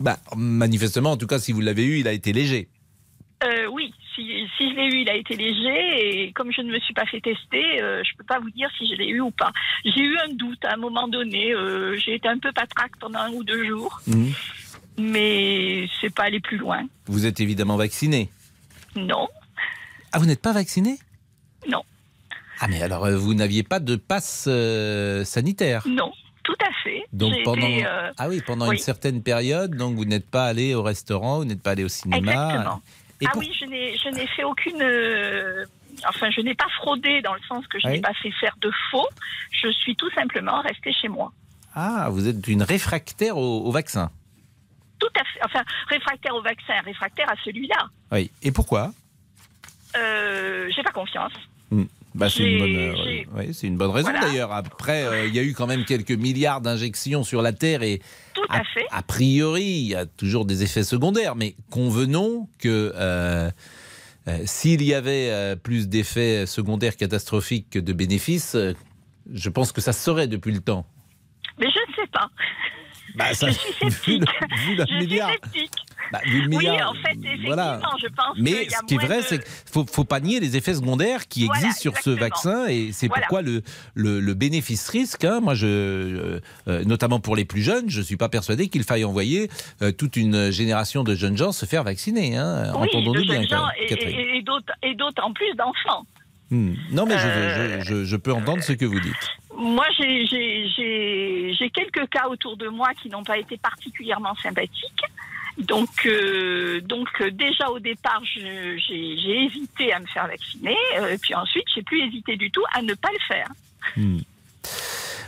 Speaker 3: bah, Manifestement, en tout cas, si vous l'avez eu, il a été léger.
Speaker 20: Si, je l'ai eu, il a été léger et comme je ne me suis pas fait tester, euh, je peux pas vous dire si je l'ai eu ou pas. J'ai eu un doute à un moment donné. euh, J'ai été un peu patraque pendant un ou deux jours,
Speaker 3: Mhm.
Speaker 20: mais c'est pas aller plus loin.
Speaker 3: Vous êtes évidemment vacciné.
Speaker 20: Non,
Speaker 3: Ah, vous n'êtes pas vacciné?
Speaker 20: Non,
Speaker 3: Ah, mais alors, euh, vous n'aviez pas de passe euh, sanitaire?
Speaker 20: Non, tout à fait.
Speaker 3: donc pendant
Speaker 20: été, euh,
Speaker 3: ah oui pendant
Speaker 20: oui.
Speaker 3: une certaine période donc vous n'êtes pas allé au restaurant vous n'êtes pas allé au cinéma
Speaker 20: Exactement.
Speaker 3: Et
Speaker 20: ah
Speaker 3: pour-
Speaker 20: oui, je n'ai, je n'ai fait aucune. euh, enfin, je n'ai pas fraudé dans le sens que je
Speaker 3: Oui.
Speaker 20: n'ai pas fait faire de faux. Je suis tout simplement restée chez moi.
Speaker 3: ah vous êtes une réfractaire au, au vaccin
Speaker 20: Tout à fait. Enfin, réfractaire au vaccin, réfractaire à celui-là.
Speaker 3: oui et pourquoi?
Speaker 20: Euh, j'ai pas confiance.
Speaker 3: Hmm. Bah, c'est une bonne, euh,
Speaker 20: j'ai-
Speaker 3: ouais, c'est une bonne raison
Speaker 20: Voilà.
Speaker 3: d'ailleurs. Après, euh, il y a eu quand même quelques milliards d'injections sur la Terre et
Speaker 20: Tout à fait.
Speaker 3: a priori, il y a toujours des effets secondaires. Mais convenons que euh, s'il y avait plus d'effets secondaires catastrophiques que de bénéfices, je pense que ça se saurait depuis le temps.
Speaker 20: Mais je ne sais pas.
Speaker 3: Bah, ça-
Speaker 20: je suis
Speaker 3: vu le- vu le
Speaker 20: je
Speaker 3: milliard.
Speaker 20: suis sceptique.
Speaker 3: Bah, vu le
Speaker 20: Oui, en fait, effectivement,
Speaker 3: voilà.
Speaker 20: je pense
Speaker 3: Mais ce qui est vrai,
Speaker 20: de-
Speaker 3: c'est qu'il faut, faut pas nier les effets secondaires qui
Speaker 20: Voilà,
Speaker 3: existent sur ce vaccin et c'est
Speaker 20: Voilà.
Speaker 3: pourquoi le, le, le bénéfice-risque, hein, moi, je, euh, euh, notamment pour les plus jeunes, je suis pas persuadé qu'il faille envoyer euh, toute une génération de jeunes gens se faire vacciner. Hein,
Speaker 20: Oui,
Speaker 3: Entendons-nous bien,
Speaker 20: gens et, et- et d'autant plus d'enfants.
Speaker 3: Hmm. Non, mais je- je, je, je peux entendre ce que vous dites.
Speaker 20: Moi, j'ai- quelques cas autour de moi qui n'ont pas été particulièrement sympathiques. Donc, euh, donc euh, déjà au départ, j'ai hésité à me faire vacciner. euh, puis ensuite, j'ai plus hésité du tout à ne pas le faire.
Speaker 3: Hmm.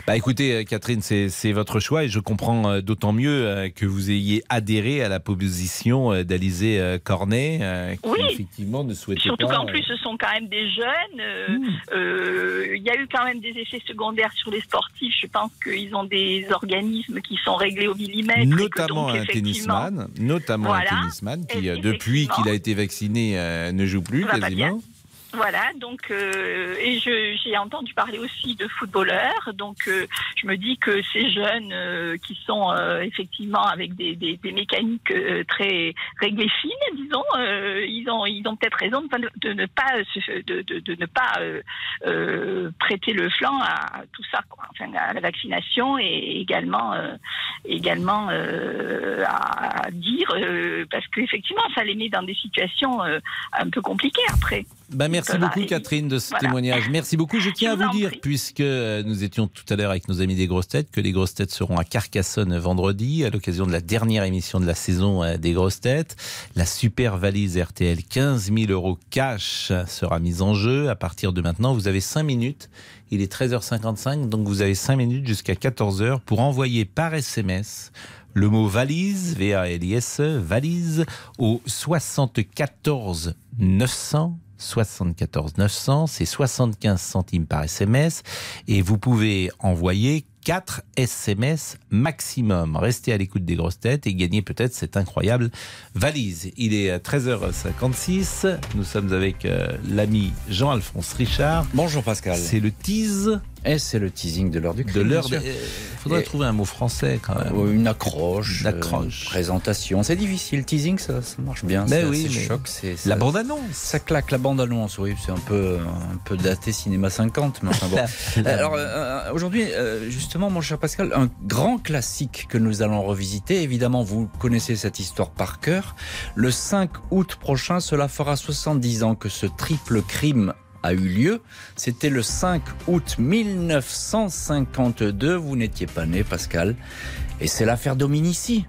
Speaker 3: Bah écoutez, euh, Catherine, c'est votre choix et je comprends euh, d'autant mieux euh, que vous ayez adhéré à la proposition euh, d'Alizé Cornet, qui
Speaker 20: Oui.
Speaker 3: effectivement ne souhaitait
Speaker 20: Surtout
Speaker 3: pas.
Speaker 20: qu'en plus, ce sont quand même des jeunes. euh, Il y a eu quand même des effets secondaires sur les sportifs. Je pense qu'ils ont des organismes qui sont réglés au millimètre.
Speaker 3: Notamment
Speaker 20: donc,
Speaker 3: un tennisman, notamment
Speaker 20: Voilà.
Speaker 3: un tennisman qui, depuis qu'il a été vacciné, ne joue plus quasiment.
Speaker 20: Voilà, donc euh, et j'ai entendu parler aussi de footballeurs, donc euh, je me dis que ces jeunes euh, qui sont euh, effectivement avec des, mécaniques très réglées fines, disons, ils ont ils ont peut-être raison de, ne pas de, de, ne pas prêter le flanc à tout ça, quoi. enfin à la vaccination et également également à dire parce qu'effectivement ça les met dans des situations un peu compliquées après.
Speaker 3: Bah, merci
Speaker 20: Voilà,
Speaker 3: beaucoup Catherine de ce
Speaker 20: voilà.
Speaker 3: témoignage. Merci beaucoup. Je tiens
Speaker 20: Je
Speaker 3: à
Speaker 20: vous
Speaker 3: dire,
Speaker 20: prie.
Speaker 3: puisque euh, nous étions tout à l'heure avec nos amis des grosses têtes, que les grosses têtes seront à Carcassonne vendredi à l'occasion de la dernière émission de la saison euh, des grosses têtes. La super valise RTL 15 000 euros cash sera mise en jeu. À partir de maintenant, vous avez 5 minutes. Il est 13h55, donc vous avez 5 minutes jusqu'à 14h pour envoyer par SMS le mot valise, V-A-L-I-S-E, valise, au 74 900. 74 900, c'est 75 centimes par SMS et vous pouvez envoyer 4 SMS maximum. Restez à l'écoute des grosses têtes et gagnez peut-être cette incroyable valise. Il est 13h56, nous sommes avec euh, l'ami Jean-Alphonse Richard.
Speaker 21: Bonjour Pascal.
Speaker 3: C'est le tease.
Speaker 21: Et c'est le teasing de l'heure du crime.
Speaker 3: De l'heure. Il faudrait
Speaker 21: Et-
Speaker 3: trouver un mot français quand même.
Speaker 21: Euh, Une accroche.
Speaker 3: Une accroche.
Speaker 21: euh, présentation. C'est difficile. Teasing, ça, ça marche bien.
Speaker 3: Mais
Speaker 21: ça-
Speaker 3: oui, mais
Speaker 21: choc. C'est,
Speaker 3: la
Speaker 21: ça-
Speaker 3: bande-annonce.
Speaker 21: Ça claque la bande-annonce, oui. C'est un peu, un peu daté cinéma 50, mais enfin bon.
Speaker 3: La-
Speaker 21: Alors, euh, aujourd'hui, euh, justement, mon cher Pascal, un grand classique que nous allons revisiter. Évidemment, vous connaissez cette histoire par cœur. Le 5 août prochain, cela fera 70 ans que ce triple crime a eu lieu. C'était le 5 août 1952. Vous n'étiez pas né, Pascal. Et c'est l'affaire Dominici.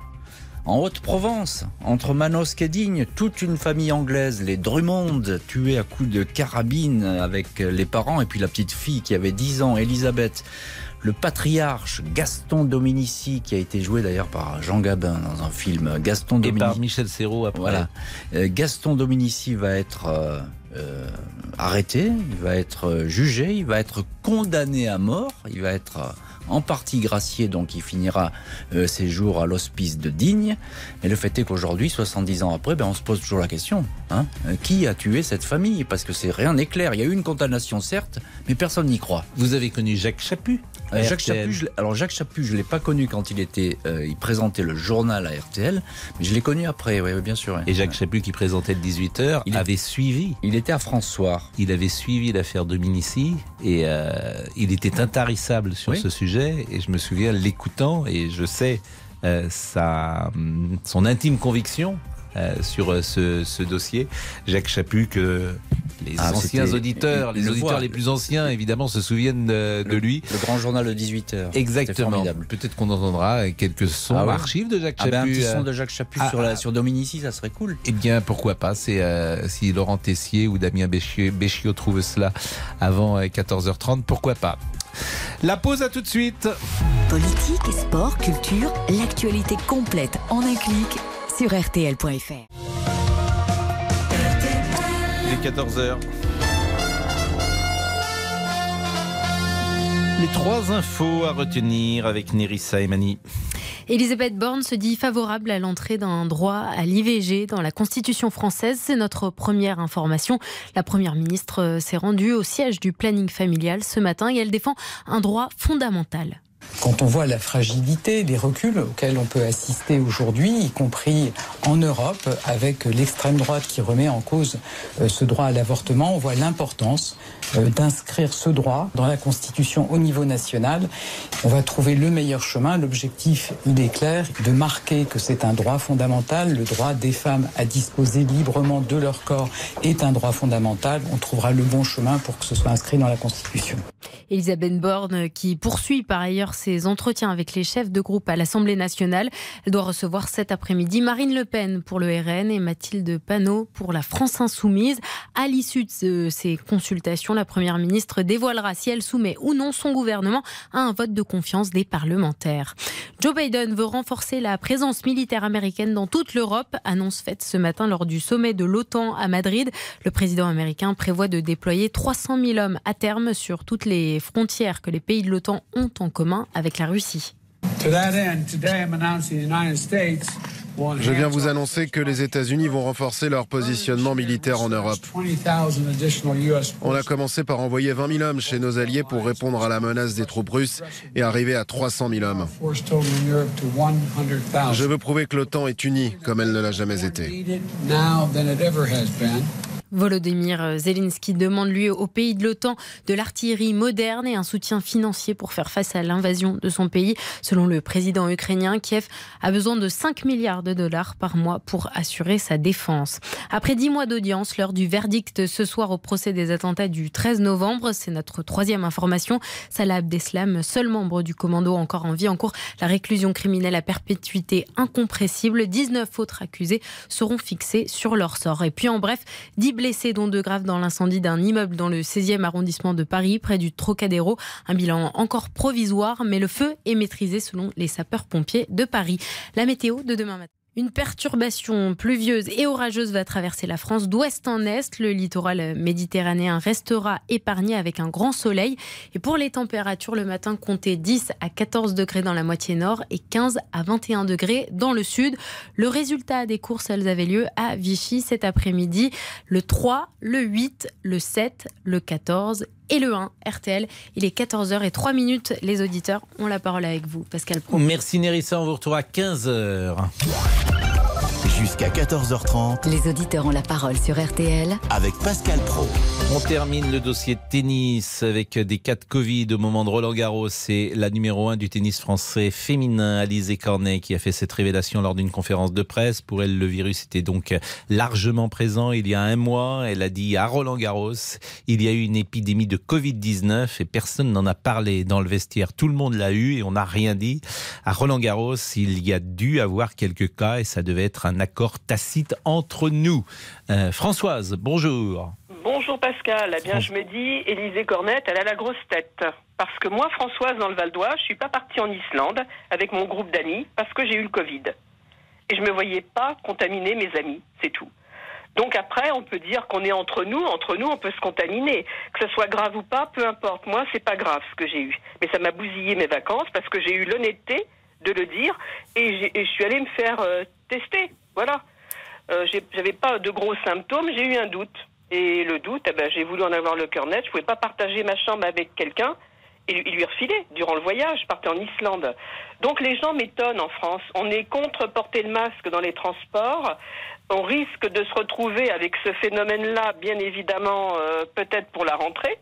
Speaker 21: En Haute-Provence, entre Manosque et Digne, toute une famille anglaise, les Drummond, tués à coups de carabine avec les parents et puis la petite fille qui avait 10 ans, Elisabeth. Le patriarche Gaston Dominici, qui a été joué d'ailleurs par Jean Gabin dans un film. Gaston
Speaker 3: Et
Speaker 21: Dominici.
Speaker 3: par Michel Serrault après.
Speaker 21: Voilà. Euh, Gaston Dominici va être euh, euh, arrêté, il va être euh, jugé, il va être condamné à mort, il va être euh, en partie gracié, donc il finira euh, ses jours à l'hospice de Digne. Mais le fait est qu'aujourd'hui, 70 ans après, ben, on se pose toujours la question hein, euh, qui a tué cette famille? Parce que c'est rien n'est clair. Il y a eu une condamnation, certes, mais personne n'y croit.
Speaker 3: Vous avez connu Jacques Chaput?
Speaker 21: Euh, Jacques Chaput, je alors Jacques Chaput, je l'ai pas connu quand il était, euh, il présentait le journal à RTL, mais je l'ai connu après, oui, bien sûr. ouais.
Speaker 3: Et Jacques Chaput, qui présentait le 18h,
Speaker 21: Il est-
Speaker 3: avait suivi.
Speaker 21: Il était à François.
Speaker 3: Il avait suivi l'affaire Dominici et euh, il était intarissable sur
Speaker 21: Oui.
Speaker 3: ce sujet. Et je me souviens l'écoutant et je sais euh, sa, hum, son intime conviction sur euh, ce, ce dossier. Jacques Chaput, que les
Speaker 21: Ah,
Speaker 3: anciens auditeurs, les
Speaker 21: le
Speaker 3: auditeurs
Speaker 21: voit.
Speaker 3: les plus anciens, évidemment, se souviennent de, de lui.
Speaker 21: Le grand journal de 18h.
Speaker 3: Exactement. Peut-être qu'on entendra quelques sons
Speaker 21: Ah ouais.
Speaker 3: archives de Jacques
Speaker 21: Ah ben, un
Speaker 3: Chaput.
Speaker 21: petit
Speaker 3: euh,
Speaker 21: son de Jacques Chaput
Speaker 3: ah,
Speaker 21: sur, la, sur Dominici, ça serait cool.
Speaker 3: Eh bien, pourquoi pas C'est euh, si Laurent Tessier ou Damien Béchiot, Béchiot trouvent cela avant euh, 14h30, pourquoi pas La pause à tout de suite.
Speaker 2: Politique, sport, culture, l'actualité complète en un clic sur rtl.fr.
Speaker 3: Il est 14h. Les trois infos à retenir avec Nerissa et Mani.
Speaker 22: Elisabeth Borne se dit favorable à l'entrée d'un droit à l'IVG dans la Constitution française. C'est notre première information. La Première ministre s'est rendue au siège du planning familial ce matin et elle défend un droit fondamental.
Speaker 23: Quand on voit la fragilité, les reculs auxquels on peut assister aujourd'hui, y compris en Europe, avec l'extrême droite qui remet en cause euh, ce droit à l'avortement, on voit l'importance euh, d'inscrire ce droit dans la Constitution au niveau national. On va trouver le meilleur chemin. L'objectif, il est clair, de marquer que c'est un droit fondamental. Le droit des femmes à disposer librement de leur corps est un droit fondamental. On trouvera le bon chemin pour que ce soit inscrit dans la Constitution.
Speaker 22: Elisabeth Borne qui poursuit par ailleurs ses entretiens avec les chefs de groupe à l'Assemblée nationale. Elle doit recevoir cet après-midi Marine Le Pen pour le RN et Mathilde Panot pour la France insoumise. À l'issue de ces consultations, la Première ministre dévoilera si elle soumet ou non son gouvernement à un vote de confiance des parlementaires. Joe Biden veut renforcer la présence militaire américaine dans toute l'Europe, annonce faite ce matin lors du sommet de l'OTAN à Madrid. Le président américain prévoit de déployer 300 000 hommes à terme sur toutes les frontières que les pays de l'OTAN ont en commun avec la Russie.
Speaker 24: Je viens vous annoncer que les États-Unis vont renforcer leur positionnement militaire en Europe. On a commencé par envoyer 20 000 hommes chez nos alliés pour répondre à la menace des troupes russes et arriver à 300 000 hommes. Je veux prouver que l'OTAN est unie comme elle ne l'a jamais été.
Speaker 22: Volodymyr Zelensky demande lui au pays de l'OTAN de l'artillerie moderne et un soutien financier pour faire face à l'invasion de son pays. Selon le président ukrainien, Kiev a besoin de 5 milliards de dollars par mois pour assurer sa défense. Après 10 mois d'audience, l'heure du verdict ce soir au procès des attentats du 13 novembre, c'est notre troisième information. Salah Abdeslam, seul membre du commando encore en vie, en cours la réclusion criminelle à perpétuité incompressible. 19 autres accusés seront fixés sur leur sort. Et puis en bref, 10 blessés, dont deux graves dans l'incendie d'un immeuble dans le 16e arrondissement de Paris, près du Trocadéro. Un bilan encore provisoire, mais le feu est maîtrisé selon les sapeurs-pompiers de Paris. La météo de demain matin. Une perturbation pluvieuse et orageuse va traverser la France d'ouest en est. Le littoral méditerranéen restera épargné avec un grand soleil. Et pour les températures, le matin, comptez 10 à 14 degrés dans la moitié nord et 15 à 21 degrés dans le sud. Le résultat des courses, elles avaient lieu à Vichy cet après-midi. Le 3, le 8, le 7, le 14 et le 1 RTL. Il est 14h et 3 minutes. Les auditeurs ont la parole avec vous, Pascal Pro.
Speaker 3: Merci Nerissa, on vous retrouve à 15h.
Speaker 1: Jusqu'à 14h30
Speaker 2: Les auditeurs ont la parole sur RTL
Speaker 1: avec Pascal Pro.
Speaker 3: On termine le dossier de tennis avec des cas de Covid au moment de Roland Garros. C'est la numéro 1 du tennis français féminin, Alizé Cornet, qui a fait cette révélation lors d'une conférence de presse. Pour elle, le virus était donc largement présent il y a un mois. Elle a dit à Roland Garros, il y a eu une épidémie de Covid-19 et personne n'en a parlé dans le vestiaire. Tout le monde l'a eu et on n'a rien dit. À Roland Garros, il y a dû avoir quelques cas et ça devait être un accord tacite entre nous. Euh, Françoise, bonjour.
Speaker 25: Bonjour Pascal. Eh bien, je me dis, Élisée Cornette, elle a la grosse tête. Parce que moi, Françoise, dans le Val d'Oise, je suis pas partie en Islande avec mon groupe d'amis parce que j'ai eu le Covid. Et je me voyais pas contaminer mes amis, c'est tout. Donc après, on peut dire qu'on est entre nous, entre nous, on peut se contaminer. Que ce soit grave ou pas, peu importe. Moi, c'est pas grave ce que j'ai eu. Mais ça m'a bousillé mes vacances parce que j'ai eu l'honnêteté de le dire et je suis allée me faire euh, tester. Voilà. Euh, J'avais pas de gros symptômes, j'ai eu un doute. Et le doute, eh ben, j'ai voulu en avoir le cœur net. Je pouvais pas partager ma chambre avec quelqu'un et lui- lui refiler durant le voyage. Je partais en Islande. Donc les gens m'étonnent en France. On est contre porter le masque dans les transports. On risque de se retrouver avec ce phénomène-là, bien évidemment, euh, peut-être pour la rentrée.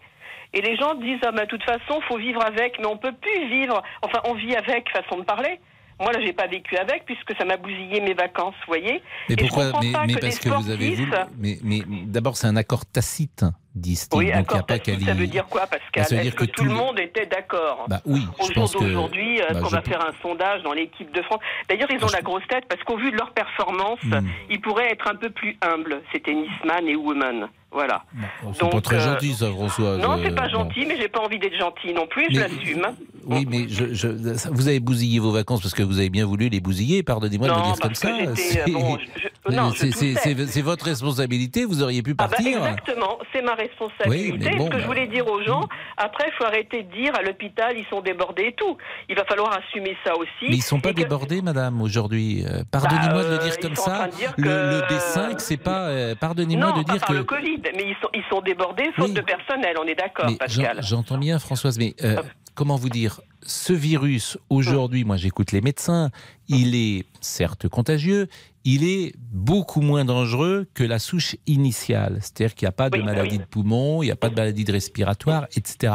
Speaker 25: Et les gens disent ah bah de toute façon faut vivre avec, mais on peut plus vivre. Enfin on vit avec façon de parler. Moi là j'ai pas vécu avec puisque ça m'a bousillé mes vacances, vous voyez.
Speaker 3: Mais
Speaker 25: Et
Speaker 3: pourquoi Mais,
Speaker 25: pas
Speaker 3: mais
Speaker 25: que
Speaker 3: parce que vous avez voulu. Mais, mais d'abord, c'est un accord tacite, disent-ils.
Speaker 25: Oui,
Speaker 3: donc il n'y a
Speaker 25: accord
Speaker 3: pas qu'à
Speaker 25: tacite, ça veut dire quoi, Pascal
Speaker 3: ça veut
Speaker 25: Est-ce
Speaker 3: dire
Speaker 25: que,
Speaker 3: que
Speaker 25: tout le monde était d'accord
Speaker 3: Bah oui,
Speaker 25: Au
Speaker 3: je
Speaker 25: jour d'aujourd'hui, euh,
Speaker 3: bah,
Speaker 25: qu'on va
Speaker 3: peux-
Speaker 25: faire un sondage dans l'équipe de France. D'ailleurs, ils ont la grosse tête parce qu'au vu de leur performance,
Speaker 3: Hmm.
Speaker 25: ils pourraient être un peu plus humbles, ces tennisman et women. Voilà.
Speaker 3: C'est pas très
Speaker 25: euh,
Speaker 3: gentil, ça, François.
Speaker 25: Non, c'est pas
Speaker 3: bon.
Speaker 25: gentil, mais j'ai pas envie d'être gentil non plus, je l'assume.
Speaker 3: Oui, mais je, je- ça- vous avez bousillé vos vacances parce que vous avez bien voulu les bousiller, pardonnez-moi de le dire comme ça.
Speaker 25: euh,
Speaker 3: C'est-
Speaker 25: bon, je-
Speaker 3: votre responsabilité, vous auriez pu
Speaker 25: Ah bah,
Speaker 3: partir.
Speaker 25: exactement, c'est ma responsabilité.
Speaker 3: Oui, bon,
Speaker 25: Ce que je
Speaker 3: bah-
Speaker 25: voulais dire aux gens, après, il faut arrêter de dire à l'hôpital, ils sont débordés et tout. Il va falloir assumer ça aussi.
Speaker 3: Mais ils sont pas
Speaker 25: que-
Speaker 3: débordés, madame, aujourd'hui. Euh, Pardonnez-moi de le
Speaker 25: euh,
Speaker 3: dire comme ça.
Speaker 25: dire
Speaker 3: Le,
Speaker 25: que-
Speaker 3: le B5, c'est pas. euh, Pardonnez-moi de
Speaker 25: pas
Speaker 3: dire que.
Speaker 25: le Covid, mais ils sont, ils sont débordés faute de personnel, on est d'accord, Pascal.
Speaker 3: J'entends bien, Françoise, mais euh, comment vous dire Ce virus, aujourd'hui, moi j'écoute les médecins, il est certes contagieux, il est beaucoup moins dangereux que la souche initiale. C'est-à-dire qu'il n'y a pas de maladie de poumon, il n'y a pas de maladie de respiratoire, etc.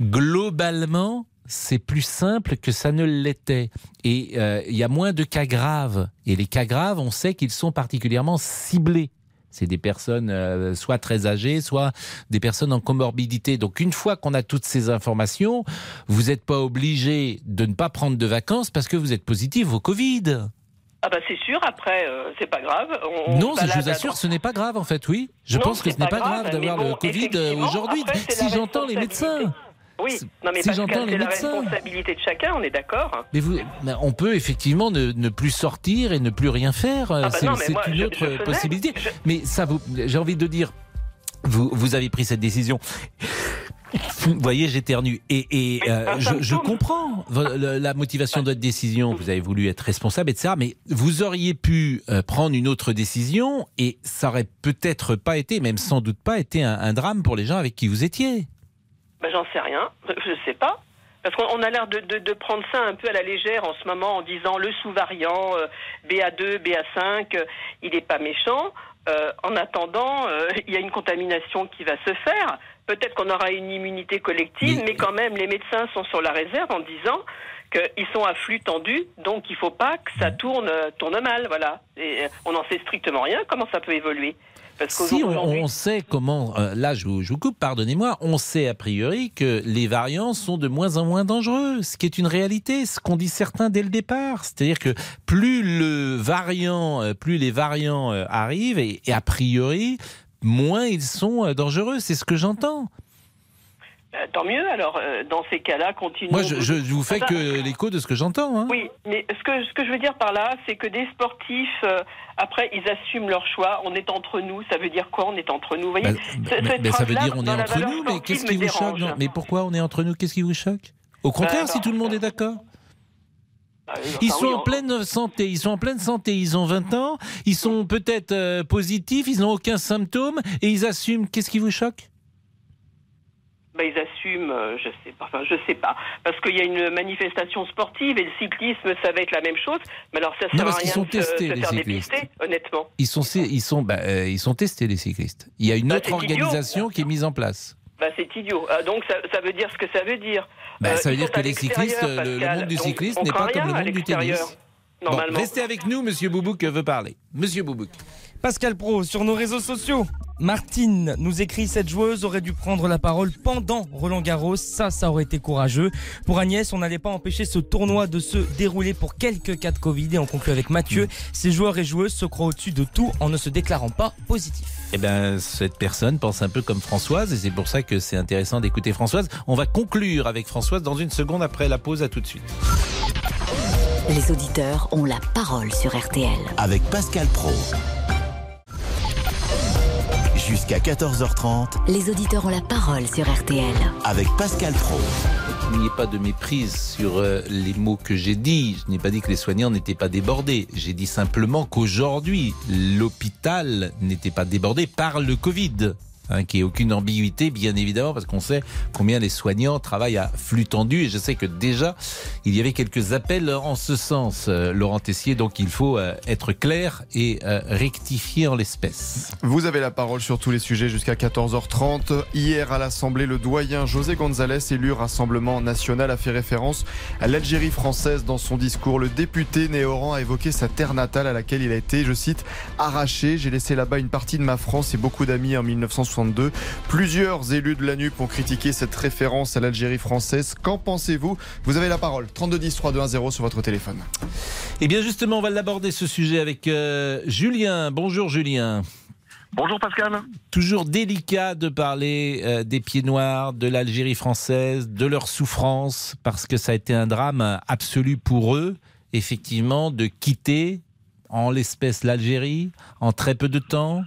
Speaker 3: Globalement, c'est plus simple que ça ne l'était. Et euh, il y a moins de cas graves. Et les cas graves, on sait qu'ils sont particulièrement ciblés. C'est des personnes euh, soit très âgées, soit des personnes en comorbidité. Donc une fois qu'on a toutes ces informations, vous n'êtes pas obligé de ne pas prendre de vacances parce que vous êtes positif au Covid.
Speaker 25: Ah bah c'est sûr, après, euh, c'est pas grave. On, on
Speaker 3: non, je vous assure, ce n'est pas grave en fait, oui. Je
Speaker 25: Non,
Speaker 3: pense que ce n'est
Speaker 25: pas
Speaker 3: grave
Speaker 25: grave,
Speaker 3: d'avoir le Covid euh, aujourd'hui. Si j'entends les médecins.
Speaker 25: Oui, non mais
Speaker 3: Si j'entends les
Speaker 25: c'est la
Speaker 3: médecins.
Speaker 25: responsabilité de chacun, on est d'accord.
Speaker 3: Mais vous, on peut effectivement ne, ne plus sortir et ne plus rien faire.
Speaker 25: Ah bah
Speaker 3: c'est une
Speaker 25: je-
Speaker 3: autre
Speaker 25: je
Speaker 3: possibilité. Mais ça, j'ai envie de dire, vous, vous avez pris cette décision. Vous voyez, j'éternue. Et, et euh, je, je comprends la motivation de votre décision. Vous avez voulu être responsable, etc. Mais vous auriez pu euh, prendre une autre décision et ça aurait peut-être pas été, même sans doute pas été un, un drame pour les gens avec qui vous étiez.
Speaker 25: Ben, j'en sais rien, je sais pas. Parce qu'on on a l'air de, de- de prendre ça un peu à la légère en ce moment en disant le sous-variant euh, BA2, BA5, euh, il n'est pas méchant. Euh, en attendant, euh, il y a une contamination qui va se faire. Peut-être qu'on aura une immunité collective, mais, quand même, les médecins sont sur la réserve en disant qu'ils sont à flux tendu, donc il ne faut pas que ça tourne, euh, tourne mal. Voilà. Et euh, on n'en sait strictement rien. Comment ça peut évoluer Parce
Speaker 3: Si on, sait comment, euh, là je vous, je vous coupe, pardonnez-moi, on sait a priori que les variants sont de moins en moins dangereux, ce qui est une réalité, ce qu'ont dit certains dès le départ. C'est-à-dire que plus le variant, euh, plus les variants euh, arrivent, et, et a priori, moins ils sont dangereux, c'est ce que j'entends.
Speaker 25: Euh, Tant mieux, alors euh, dans ces cas-là, continuons.
Speaker 3: Moi je, je vous fais que l'écho de ce que j'entends. hein.
Speaker 25: Oui, mais ce que, ce que je veux dire par là, c'est que des sportifs, euh, après, ils assument leur choix. On est entre nous. Ça veut dire quoi On est entre nous? Vous voyez
Speaker 3: Bah, bah, bah, ça veut dire on est entre nous, mais qu'est-ce qui vous choque non Mais pourquoi on est entre nous? Qu'est-ce qui vous choque? Au contraire, si tout le monde est d'accord Ils sont en pleine santé, ils sont en pleine santé, ils ont 20 ans, ils sont peut-être euh, positifs, ils n'ont aucun symptôme et ils assument. Qu'est-ce qui vous choque?
Speaker 25: Ils assument, euh, je sais pas, enfin, je sais pas, parce qu'il y a une manifestation sportive et le cyclisme, ça va être la même chose. Mais alors, ça
Speaker 3: Non,
Speaker 25: sert à
Speaker 3: parce
Speaker 25: rien
Speaker 3: qu'ils sont
Speaker 25: de
Speaker 3: testés,
Speaker 25: se
Speaker 3: les
Speaker 25: faire
Speaker 3: cyclistes.
Speaker 25: dépister, honnêtement.
Speaker 3: ils sont, ils, sont, bah, euh, ils sont testés, les cyclistes. Il y a une
Speaker 25: Bah,
Speaker 3: autre
Speaker 25: idiot.
Speaker 3: organisation qui est mise en place.
Speaker 25: Bah, c'est idiot. Ah, donc, ça, ça veut dire ce que ça veut dire.
Speaker 3: Bah,
Speaker 25: Euh,
Speaker 3: ça veut dire que
Speaker 25: à
Speaker 3: les cyclistes,
Speaker 25: l'extérieur,
Speaker 3: le, le monde du cyclisme n'est pas comme le
Speaker 25: rien à
Speaker 3: monde du tennis. Bon, restez avec nous, Monsieur Boubouk veut parler. Monsieur Boubouk.
Speaker 19: Pascal Pro sur nos réseaux sociaux. Martine nous écrit cette joueuse aurait dû prendre la parole pendant Roland Garros. Ça, ça aurait été courageux. Pour Agnès, on n'allait pas empêcher ce tournoi de se dérouler pour quelques cas de Covid. Et on conclut avec Mathieu. Ces joueurs et joueuses se croient au-dessus de tout en ne se déclarant pas positifs.
Speaker 3: Eh ben, cette personne pense un peu comme Françoise et c'est pour ça que c'est intéressant d'écouter Françoise. On va conclure avec Françoise dans une seconde après la pause. À tout de suite.
Speaker 2: Les auditeurs ont la parole sur RTL.
Speaker 1: Avec Pascal Pro. Jusqu'à 14h30
Speaker 2: Les auditeurs ont la parole sur RTL.
Speaker 1: avec Pascal Pro.
Speaker 3: Il n'y ait pas de méprise sur euh, les mots que j'ai dit. Je n'ai pas dit que les soignants n'étaient pas débordés. J'ai dit simplement qu'aujourd'hui, l'hôpital n'était pas débordé par le Covid. Hein, qu'il n'y aucune ambiguïté, bien évidemment, parce qu'on sait combien les soignants travaillent à flux tendu. Et je sais que déjà, il y avait quelques appels en ce sens, euh, Laurent Tessier. Donc il faut euh, être clair et euh, rectifier en l'espèce.
Speaker 7: Vous avez la parole sur tous les sujets jusqu'à 14h30. Hier à l'Assemblée, le doyen José González, élu Rassemblement national, a fait référence à l'Algérie française dans son discours. Le député Néoran a évoqué sa terre natale à laquelle il a été, je cite, arraché. J'ai laissé là-bas une partie de ma France et beaucoup d'amis en 1962. Plusieurs élus de la NUP ont critiqué cette référence à l'Algérie française. Qu'en pensez-vous? Vous avez la parole. 32 10 3 2 1 0 sur votre téléphone.
Speaker 3: Eh bien justement, on va l'aborder ce sujet avec euh, Julien. Bonjour Julien.
Speaker 26: Bonjour Pascal.
Speaker 3: Toujours délicat de parler euh, des pieds noirs, de l'Algérie française, de leur souffrance, parce que ça a été un drame absolu pour eux, effectivement, de quitter en l'espèce l'Algérie en très peu de temps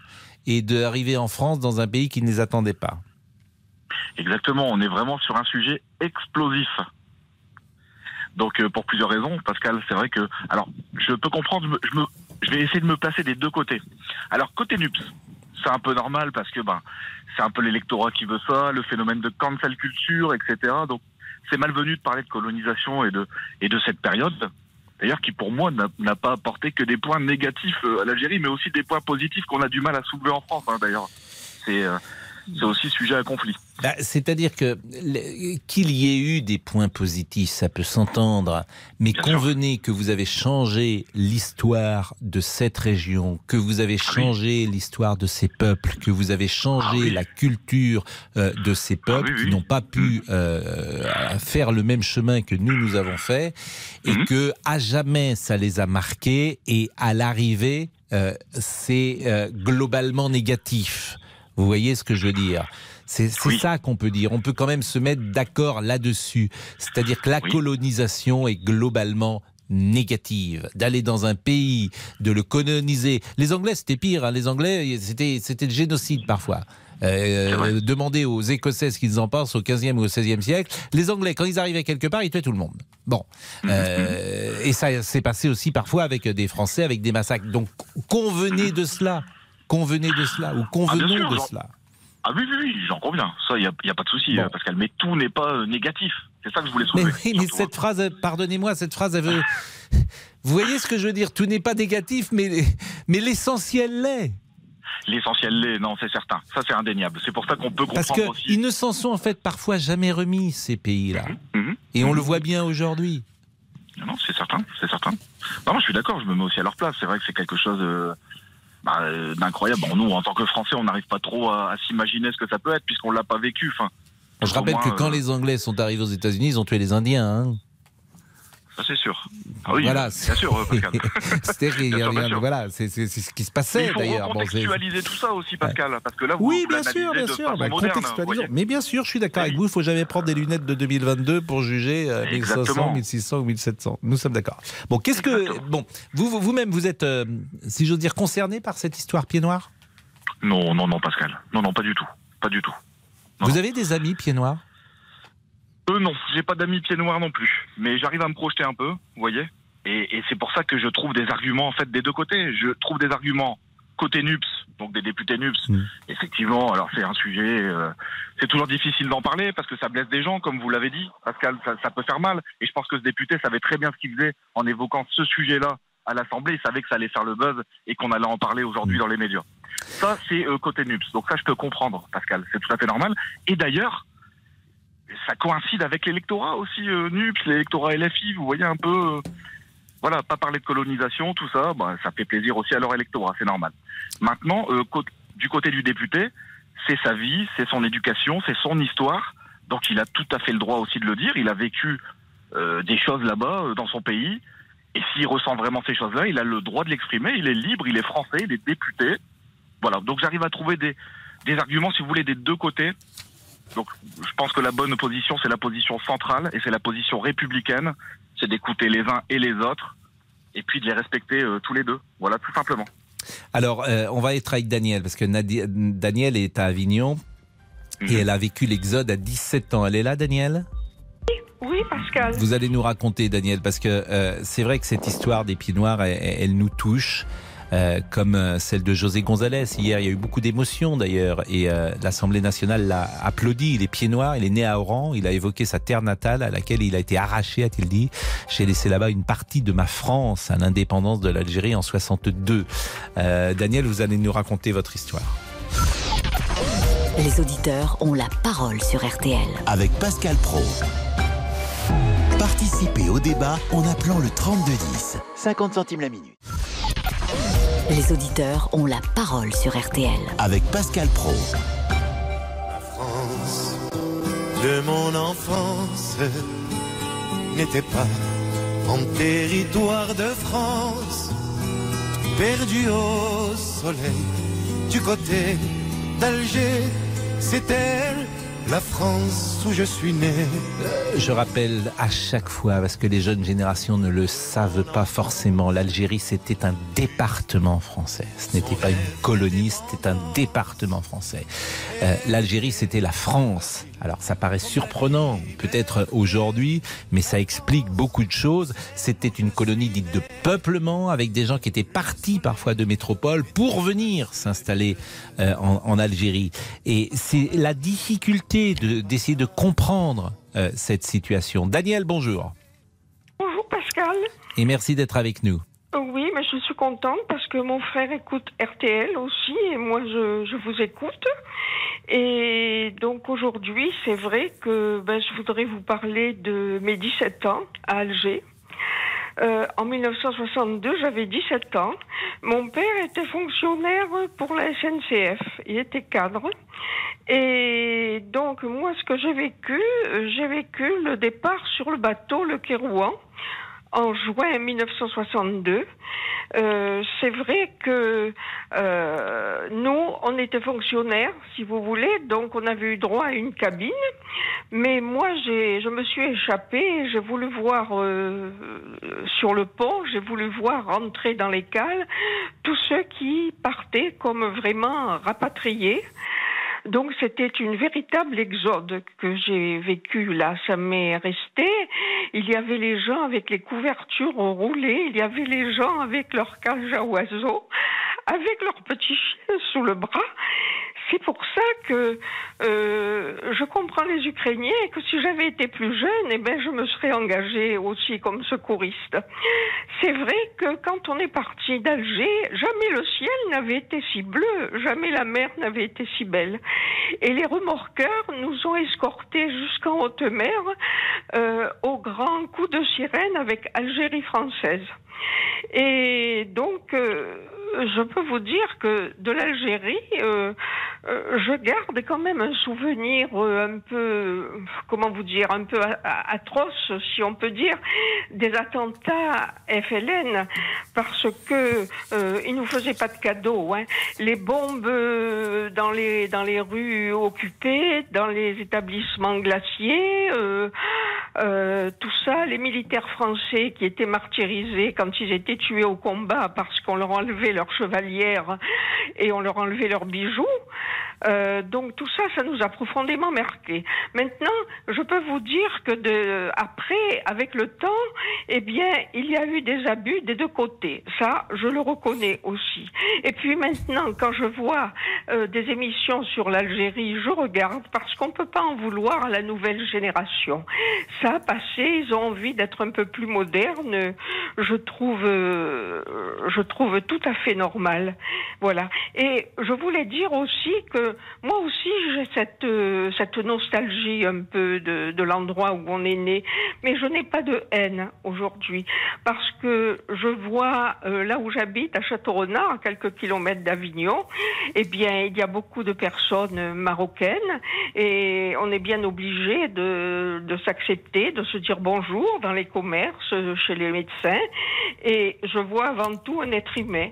Speaker 3: et d'arriver en France dans un pays qui ne les attendait pas.
Speaker 26: Exactement, on est vraiment sur un sujet explosif. Donc euh, pour plusieurs raisons, Pascal, c'est vrai que alors je peux comprendre, je, vais essayer de me placer des deux côtés. Alors côté NUPS, c'est un peu normal parce que ben c'est un peu l'électorat qui veut ça, le phénomène de cancel culture, etc. Donc c'est malvenu de parler de colonisation et de et de cette période. D'ailleurs, qui pour moi n'a pas apporté que des points négatifs euh, à l'Algérie, mais aussi des points positifs qu'on a du mal à soulever en France. hein, D'ailleurs, c'est euh, c'est aussi sujet à conflit.
Speaker 3: Bah, C'est-à-dire que qu'il y ait eu des points positifs, ça peut s'entendre, mais convenez que vous avez changé l'histoire de cette région, que vous avez changé l'histoire de ces peuples, que vous avez changé la culture euh, de ces peuples qui n'ont pas pu euh, faire le même chemin que nous nous avons fait, et que à jamais ça les a marqués, et à l'arrivée euh, c'est globalement négatif. Vous voyez ce que je veux dire? C'est ça qu'on peut dire. On peut quand même se mettre d'accord là-dessus. C'est-à-dire que la colonisation est globalement négative. D'aller dans un pays, de le coloniser. Les Anglais, c'était pire. hein. Les Anglais, c'était le génocide parfois. Euh, demandez aux Écossais ce qu'ils en pensent au 15e ou au 16e siècle. Les Anglais, quand ils arrivaient quelque part, ils tuaient tout le monde. Bon. Euh, et ça s'est passé aussi parfois avec des Français, avec des massacres. Donc, convenez de cela. Convenez de cela. Ou convenons
Speaker 26: sûr,
Speaker 3: de cela.
Speaker 26: Ah oui, oui, oui, j'en conviens. Ça, il n'y a, pas de souci, Pascal. Mais tout n'est pas euh, négatif. C'est ça que je voulais
Speaker 3: Mais
Speaker 26: soulever.
Speaker 3: oui, mais cette phrase, euh, pardonnez-moi, cette phrase, elle veut. Vous voyez ce que je veux dire? Tout n'est pas négatif, mais, mais l'essentiel l'est.
Speaker 26: L'essentiel l'est, non, c'est certain. Ça, c'est indéniable. C'est pour ça qu'on peut
Speaker 3: Parce
Speaker 26: comprendre aussi.
Speaker 3: qu'ils ne s'en sont en fait parfois jamais remis, ces pays-là.
Speaker 26: Mhm.
Speaker 3: Et on le voit bien aujourd'hui.
Speaker 26: Non, c'est certain, c'est certain. Non, moi, je suis d'accord, je me mets aussi à leur place. C'est vrai que c'est quelque chose euh, bah, euh, d'incroyable. Bon, nous, en tant que Français, on n'arrive pas trop à, à s'imaginer ce que ça peut être, puisqu'on l'a pas vécu. Enfin,
Speaker 3: Je rappelle que quand
Speaker 26: euh,
Speaker 3: les Anglais sont arrivés aux États-Unis, ils ont tué les Indiens. hein.
Speaker 26: Ça, c'est sûr. Ah oui,
Speaker 3: voilà,
Speaker 26: bien sûr, euh, Pascal. Bien sûr, bien sûr.
Speaker 3: voilà, c'est ce qui se passait
Speaker 26: il faut
Speaker 3: d'ailleurs. Bon, c'est-
Speaker 26: recontextualiser tout ça aussi, Pascal, parce que là, vous,
Speaker 3: Oui, bien sûr, bien sûr. Bah, contextualisons.
Speaker 26: voyez.
Speaker 3: Mais bien sûr, je suis d'accord avec vous. Il faut jamais prendre des lunettes de 2022 pour juger euh, 1500,
Speaker 26: Exactement.
Speaker 3: 1600 ou 1700. Nous sommes d'accord. Bon, qu'est-ce que bon, vous vous- vous-même vous êtes, euh, si j'ose dire, concerné par cette histoire pied noir
Speaker 26: Non, non, non, Pascal. Non, non, pas du tout. Pas du tout.
Speaker 3: Vous avez des amis pieds noirs
Speaker 26: Non, j'ai pas d'amis pieds noirs non plus. Mais j'arrive à me projeter un peu, vous voyez. Et, et c'est pour ça que je trouve des arguments, en fait, des deux côtés. Je trouve des arguments côté NUPS, donc des députés NUPS. Effectivement, alors c'est un sujet, euh, c'est toujours difficile d'en parler parce que ça blesse des gens, comme vous l'avez dit, Pascal, ça, ça peut faire mal. Et je pense que ce député savait très bien ce qu'il faisait en évoquant ce sujet-là à l'Assemblée. Il savait que ça allait faire le buzz et qu'on allait en parler aujourd'hui dans les médias. Ça, c'est euh, côté NUPS. Donc ça, je peux comprendre, Pascal. C'est tout à fait normal. Et d'ailleurs, ça coïncide avec l'électorat aussi, euh, NUPS, l'électorat LFI, vous voyez un peu... euh, voilà, pas parler de colonisation, tout ça, bah, ça fait plaisir aussi à leur électorat, c'est normal. Maintenant, euh, du côté du député, c'est sa vie, c'est son éducation, c'est son histoire, donc il a tout à fait le droit aussi de le dire, il a vécu euh, des choses là-bas, dans son pays, et s'il ressent vraiment ces choses-là, il a le droit de l'exprimer, il est libre, il est français, il est député. Voilà, donc j'arrive à trouver des arguments, si vous voulez, des deux côtés. Donc je pense que la bonne position, c'est la position centrale, et c'est la position républicaine, c'est d'écouter les uns et les autres, et puis de les respecter euh, tous les deux. Voilà, tout simplement.
Speaker 3: Alors, euh, on va être avec Daniel, parce que Nadi- Daniel est à Avignon et elle a vécu l'exode à 17 ans. Elle est là, Daniel?
Speaker 27: Oui, Pascal.
Speaker 3: Vous allez nous raconter, Daniel, parce que euh, c'est vrai que cette histoire des pieds noirs, elle, elle nous touche. Euh, comme euh, celle de José González. Hier, il y a eu beaucoup d'émotions d'ailleurs, et euh, l'Assemblée nationale l'a applaudi. Il est pieds noirs, il est né à Oran, il a évoqué sa terre natale à laquelle il a été arraché, a-t-il dit. J'ai laissé là-bas une partie de ma France à l'indépendance de l'Algérie en 62. Euh, Daniel, vous allez nous raconter votre histoire.
Speaker 2: Les auditeurs ont la parole sur RTL.
Speaker 1: Avec Pascal Pro. Participez au débat en appelant le 3210. 50 centimes la minute.
Speaker 2: Les auditeurs ont la parole sur RTL.
Speaker 1: Avec Pascal Pro.
Speaker 28: France de mon enfance n'était pas en territoire de France, perdu au soleil du côté d'Alger, c'était la France où je suis né.
Speaker 3: Je rappelle à chaque fois, parce que les jeunes générations ne le savent pas forcément, l'Algérie c'était un département français. Ce n'était pas une colonie, c'était un département français. Euh, L'Algérie c'était la France. Alors ça paraît surprenant, peut-être aujourd'hui, mais ça explique beaucoup de choses. C'était une colonie dite de peuplement, avec des gens qui étaient partis parfois de métropole pour venir s'installer euh, en, en Algérie. Et c'est la difficulté de- d'essayer de, comprendre euh, cette situation. Daniel, bonjour.
Speaker 27: Bonjour Pascal.
Speaker 3: Et merci d'être avec nous.
Speaker 27: Oui, mais je suis contente parce que mon frère écoute RTL aussi et moi je, je vous écoute. Et donc aujourd'hui, c'est vrai que ben, je voudrais vous parler de mes 17 ans à Alger. Euh, en 1962, j'avais 17 ans. Mon père était fonctionnaire pour la SNCF. Il était cadre. Et donc, moi, ce que j'ai vécu, euh, j'ai vécu le départ sur le bateau, le Kérouan, en juin 1962. Euh, c'est vrai que euh, nous, on était fonctionnaires, si vous voulez, donc on avait eu droit à une cabine. Mais moi, j'ai, je me suis échappée, j'ai voulu voir euh, sur le pont, j'ai voulu voir rentrer dans les cales tous ceux qui partaient comme vraiment rapatriés. Donc c'était une véritable exode que j'ai vécu là. Ça m'est resté. Il y avait les gens avec les couvertures roulées, il y avait les gens avec leur cage à oiseaux, avec leurs petits chiens sous le bras. C'est pour ça que euh, je comprends les Ukrainiens et que si j'avais été plus jeune, eh ben, je me serais engagée aussi comme secouriste. C'est vrai que quand on est parti d'Alger, jamais le ciel n'avait été si bleu, jamais la mer n'avait été si belle. Et les remorqueurs nous ont escortés jusqu'en haute mer euh, au grand coup de sirène avec Algérie française. Et donc, euh, je peux vous dire que de l'Algérie, euh, euh, je garde quand même un souvenir euh, un peu, comment vous dire, un peu atroce, si on peut dire, des attentats FLN, parce que euh, ils nous faisaient pas de cadeaux. Hein. Les bombes dans les dans les rues occupées, dans les établissements glaciers. tout ça, les militaires français qui étaient martyrisés quand ils étaient tués au combat parce qu'on leur enlevait leur chevalière et on leur enlevait leurs bijoux. Euh, donc tout ça, ça nous a profondément marqué. Maintenant, je peux vous dire que de, après, avec le temps, eh bien, il y a eu des abus des deux côtés. Ça, je le reconnais aussi. Et puis maintenant, quand je vois euh, des émissions sur l'Algérie, je regarde parce qu'on peut pas en vouloir à la nouvelle génération. Ça a passé, ils ont envie d'être un peu plus modernes. Je trouve, euh, je trouve tout à fait normal. Voilà. Et je voulais dire aussi que moi aussi j'ai cette euh, nostalgie un peu de, de l'endroit où on est né, mais je n'ai pas de haine aujourd'hui parce que je vois euh, là où j'habite à Château-Renard, à quelques kilomètres d'Avignon, eh bien il y a beaucoup de personnes marocaines et on est bien obligé de de s'accepter, de se dire bonjour dans les commerces, chez les médecins et je vois avant tout un être humain.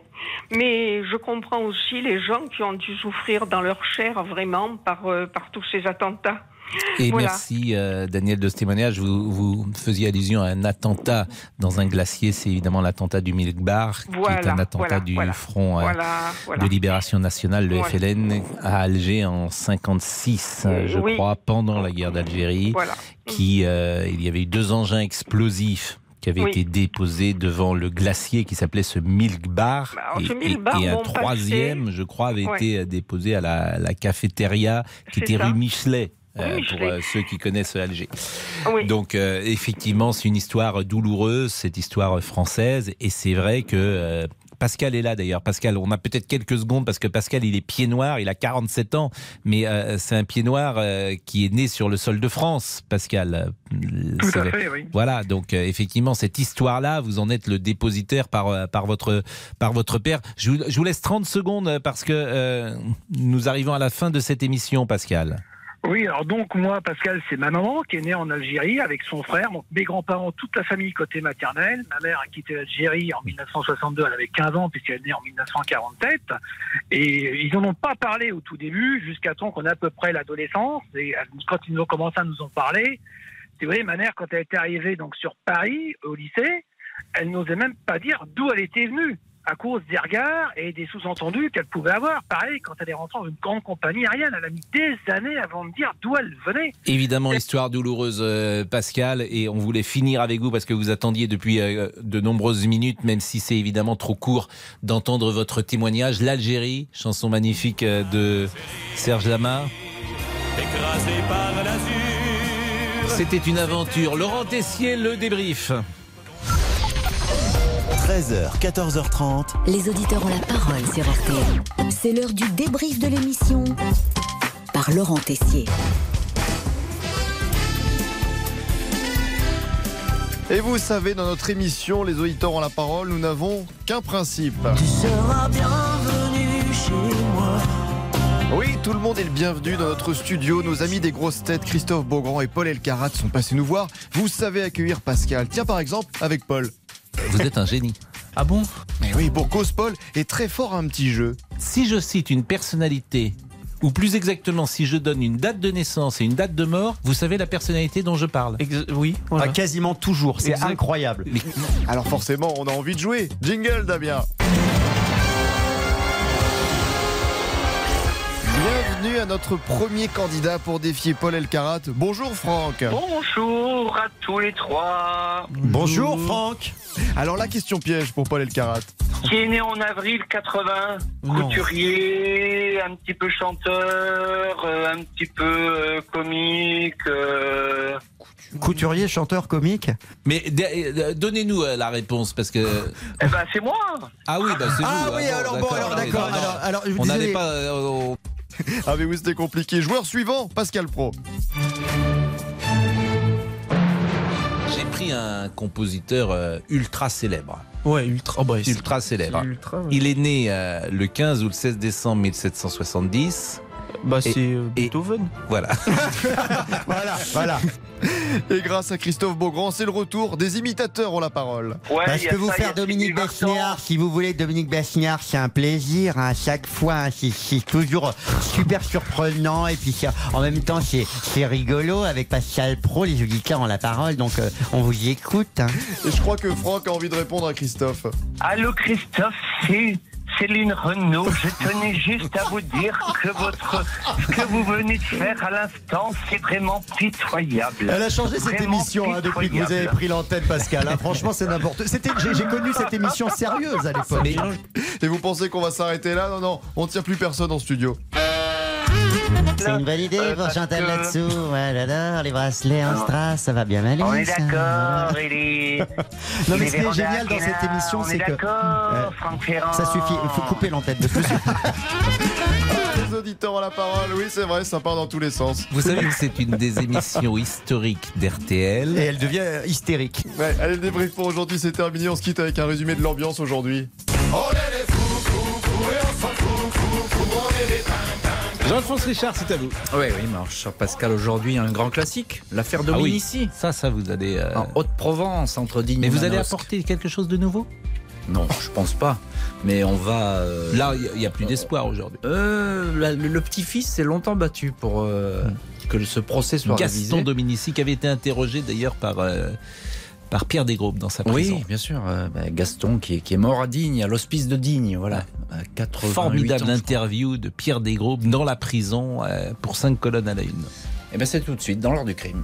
Speaker 27: Mais je comprends aussi les gens qui ont dû souffrir dans leur chair vraiment par, euh, par tous ces attentats.
Speaker 3: Et
Speaker 27: Voilà.
Speaker 3: merci euh, Daniel de ce témoignage. Vous, vous faisiez allusion à un attentat dans un glacier. C'est évidemment l'attentat du Milk Bar, qui est un attentat
Speaker 27: voilà,
Speaker 3: du. Front euh, de Libération Nationale, le. FLN, à Alger en 56, euh, je
Speaker 27: Oui.
Speaker 3: crois, pendant la guerre d'Algérie. Qui, il y avait eu deux engins explosifs qui avaient
Speaker 27: Oui.
Speaker 3: été déposés devant le glacier qui s'appelait ce Milk Bar.
Speaker 27: alors,
Speaker 3: et,
Speaker 27: ce Milk
Speaker 3: et-
Speaker 27: Bar,
Speaker 3: et un troisième,
Speaker 27: passé.
Speaker 3: je crois, avait
Speaker 27: Ouais.
Speaker 3: été euh, déposé à la, la cafétéria qui était
Speaker 27: ça.
Speaker 3: rue Michelet. Euh, pour euh, ceux qui connaissent Alger.
Speaker 27: Oui.
Speaker 3: Donc euh, effectivement, c'est une histoire douloureuse, cette histoire française, et c'est vrai que Pascal est là d'ailleurs. Pascal, on a peut-être quelques secondes parce que Pascal, il est pied noir, il a 47 ans, mais euh, c'est un pied noir euh, qui est né sur le sol de France, Pascal.
Speaker 29: Tout à fait, oui.
Speaker 3: Voilà, donc euh, effectivement, cette histoire-là, vous en êtes le dépositaire par, euh, par, votre, par votre père. Je vous, je vous laisse 30 secondes parce que euh, nous arrivons à la fin de cette émission, Pascal.
Speaker 29: Oui, alors donc moi, Pascal, c'est ma maman qui est née en Algérie avec son frère, donc mes grands-parents, toute la famille côté maternel. Ma mère a quitté l'Algérie en 1962, elle avait 15 ans puisqu'elle est née en 1947. Et ils n'en ont pas parlé au tout début, jusqu'à temps qu'on ait à peu près l'adolescence. Et euh, quand ils ont commencé à nous en parler, c'est vrai, ma mère, quand elle était arrivée donc sur Paris, au lycée, elle n'osait même pas dire d'où elle était venue à cause des regards et des sous-entendus qu'elle pouvait avoir. Pareil, quand elle est rentrée dans une grande compagnie aérienne, elle a mis des années avant de dire d'où elle venait.
Speaker 3: Évidemment, histoire douloureuse, euh, Pascal, et on voulait finir avec vous parce que vous attendiez depuis euh, de nombreuses minutes, même si c'est évidemment trop court, d'entendre votre témoignage. L'Algérie, chanson magnifique euh, de Serge Lama.
Speaker 28: Écrasé par l'azur.
Speaker 3: C'était une aventure. Laurent Tessier, le débrief.
Speaker 1: 13h, 14h30.
Speaker 2: Les auditeurs ont la parole sur RTL. C'est l'heure du débrief de l'émission par Laurent Tessier.
Speaker 7: Et vous savez, dans notre émission, les auditeurs ont la parole, nous n'avons qu'un principe.
Speaker 28: seras bienvenue chez moi.
Speaker 7: Oui, tout le monde est le bienvenu dans notre studio. Nos amis des grosses têtes, Christophe Beaugrand et Paul Elkarat sont passés nous voir. Vous savez accueillir Pascal. Tiens, par exemple, avec Paul.
Speaker 3: Vous êtes un génie.
Speaker 16: Ah bon?
Speaker 7: Mais oui, pour cause, Paul est très fort à un petit jeu.
Speaker 3: Si je cite une personnalité, ou plus exactement, si je donne une date de naissance et une date de mort, vous savez la personnalité dont je parle
Speaker 16: Oui.
Speaker 15: Ah, quasiment toujours, c'est incroyable.
Speaker 7: Alors forcément, on a envie de jouer. Jingle, Damien. Bienvenue à notre premier candidat pour défier Paul Elkarat. Bonjour Franck.
Speaker 17: Bonjour à tous les trois.
Speaker 7: Bonjour Franck. Alors la question piège pour Paul Elkarat.
Speaker 17: Qui est né en avril 80, couturier, un petit peu chanteur, euh, un petit peu euh, comique. euh,
Speaker 15: Couturier, chanteur, comique
Speaker 3: Mais donnez-nous la réponse parce que.
Speaker 17: Eh ben c'est moi.
Speaker 3: Ah oui, bah c'est
Speaker 15: Ah
Speaker 3: vous.
Speaker 15: oui,
Speaker 3: bon,
Speaker 15: alors bon, alors d'accord. Alors, alors, je vous
Speaker 3: on
Speaker 15: disais-
Speaker 3: n'allait pas. euh, au-
Speaker 7: Ah mais oui, c'était compliqué. Joueur suivant, Pascal Pro.
Speaker 3: J'ai pris un compositeur euh, ultra célèbre.
Speaker 16: Ouais, ultra. bah, c'est-
Speaker 3: ultra célèbre.
Speaker 16: c'est ultra, ouais.
Speaker 3: Il est né euh, le 15 ou le 16 décembre 1770.
Speaker 16: Bah, c'est euh, Beethoven.
Speaker 3: Voilà.
Speaker 7: Voilà, voilà. Et grâce à Christophe Beaugrand, c'est le retour des imitateurs ont la parole.
Speaker 15: Bah, je peux vous faire Dominique Besniard si vous voulez. Dominique Besniard, c'est un plaisir hein, à chaque fois. hein, c'est- c'est toujours super surprenant et puis en même temps c'est c'est rigolo avec Pascal Pro. Les auditeurs ont la parole, donc euh, on vous écoute. hein.
Speaker 7: Et je crois que Franck a envie de répondre à Christophe.
Speaker 17: Allô Christophe, c'est Céline Renaud. Je tenais juste à vous dire que votre ce que vous venez de faire à l'instant, c'est vraiment pitoyable.
Speaker 15: Elle a changé cette
Speaker 17: Vraiment
Speaker 15: émission hein, depuis que vous avez
Speaker 17: pitoyable.
Speaker 15: pris l'antenne, Pascal. hein. Franchement, c'est n'importe. C'était, j'ai, j'ai connu cette émission sérieuse à l'époque.
Speaker 7: Et vous pensez qu'on va s'arrêter là? Non, non, on tire plus personne en studio.
Speaker 15: C'est une bonne idée pour Chantal là-dessous. Ouais, j'adore les bracelets en strass, ça va bien aller.
Speaker 17: On est d'accord, il est.
Speaker 15: Non, mais ce qui est génial dans cette émission,
Speaker 17: on
Speaker 15: c'est
Speaker 17: est
Speaker 15: que.
Speaker 17: d'accord,
Speaker 15: euh,
Speaker 17: Franck Ferrand.
Speaker 15: ça suffit, il faut couper l'antenne de suite.
Speaker 7: Les auditeurs ont la parole, oui c'est vrai, ça part dans tous les sens.
Speaker 3: Vous savez que c'est une des émissions historiques d'RTL.
Speaker 15: Et elle devient euh, hystérique.
Speaker 7: Ouais, allez, le débrief pour aujourd'hui, c'est terminé. On se quitte avec un résumé de l'ambiance aujourd'hui.
Speaker 3: Jean-François Richard, c'est à vous.
Speaker 21: Oui, oui, cher Pascal, aujourd'hui, un grand classique, l'affaire
Speaker 3: Ah oui,
Speaker 21: Dominici.
Speaker 3: Ça, ça vous allez. euh,
Speaker 21: En Haute-Provence, entre Digne
Speaker 3: Mais vous allez apporter quelque chose de nouveau?
Speaker 21: Non, je pense pas. Mais on va. euh,
Speaker 3: Là, il n'y a plus d'espoir aujourd'hui.
Speaker 21: euh, le, le petit-fils s'est longtemps battu pour euh, que ce procès soit
Speaker 3: Gaston
Speaker 21: révisé.
Speaker 3: Dominici qui avait été interrogé d'ailleurs par, par Pierre Desgroupes dans sa prison.
Speaker 21: Oui, bien sûr. euh, bah, Gaston qui est, qui est mort à Digne, à l'hospice de Digne, voilà. À 88
Speaker 3: Formidable
Speaker 21: ans,
Speaker 3: interview de Pierre Desgroupes dans la prison euh, pour cinq colonnes à la une.
Speaker 21: Et ben c'est tout de suite dans l'heure du crime.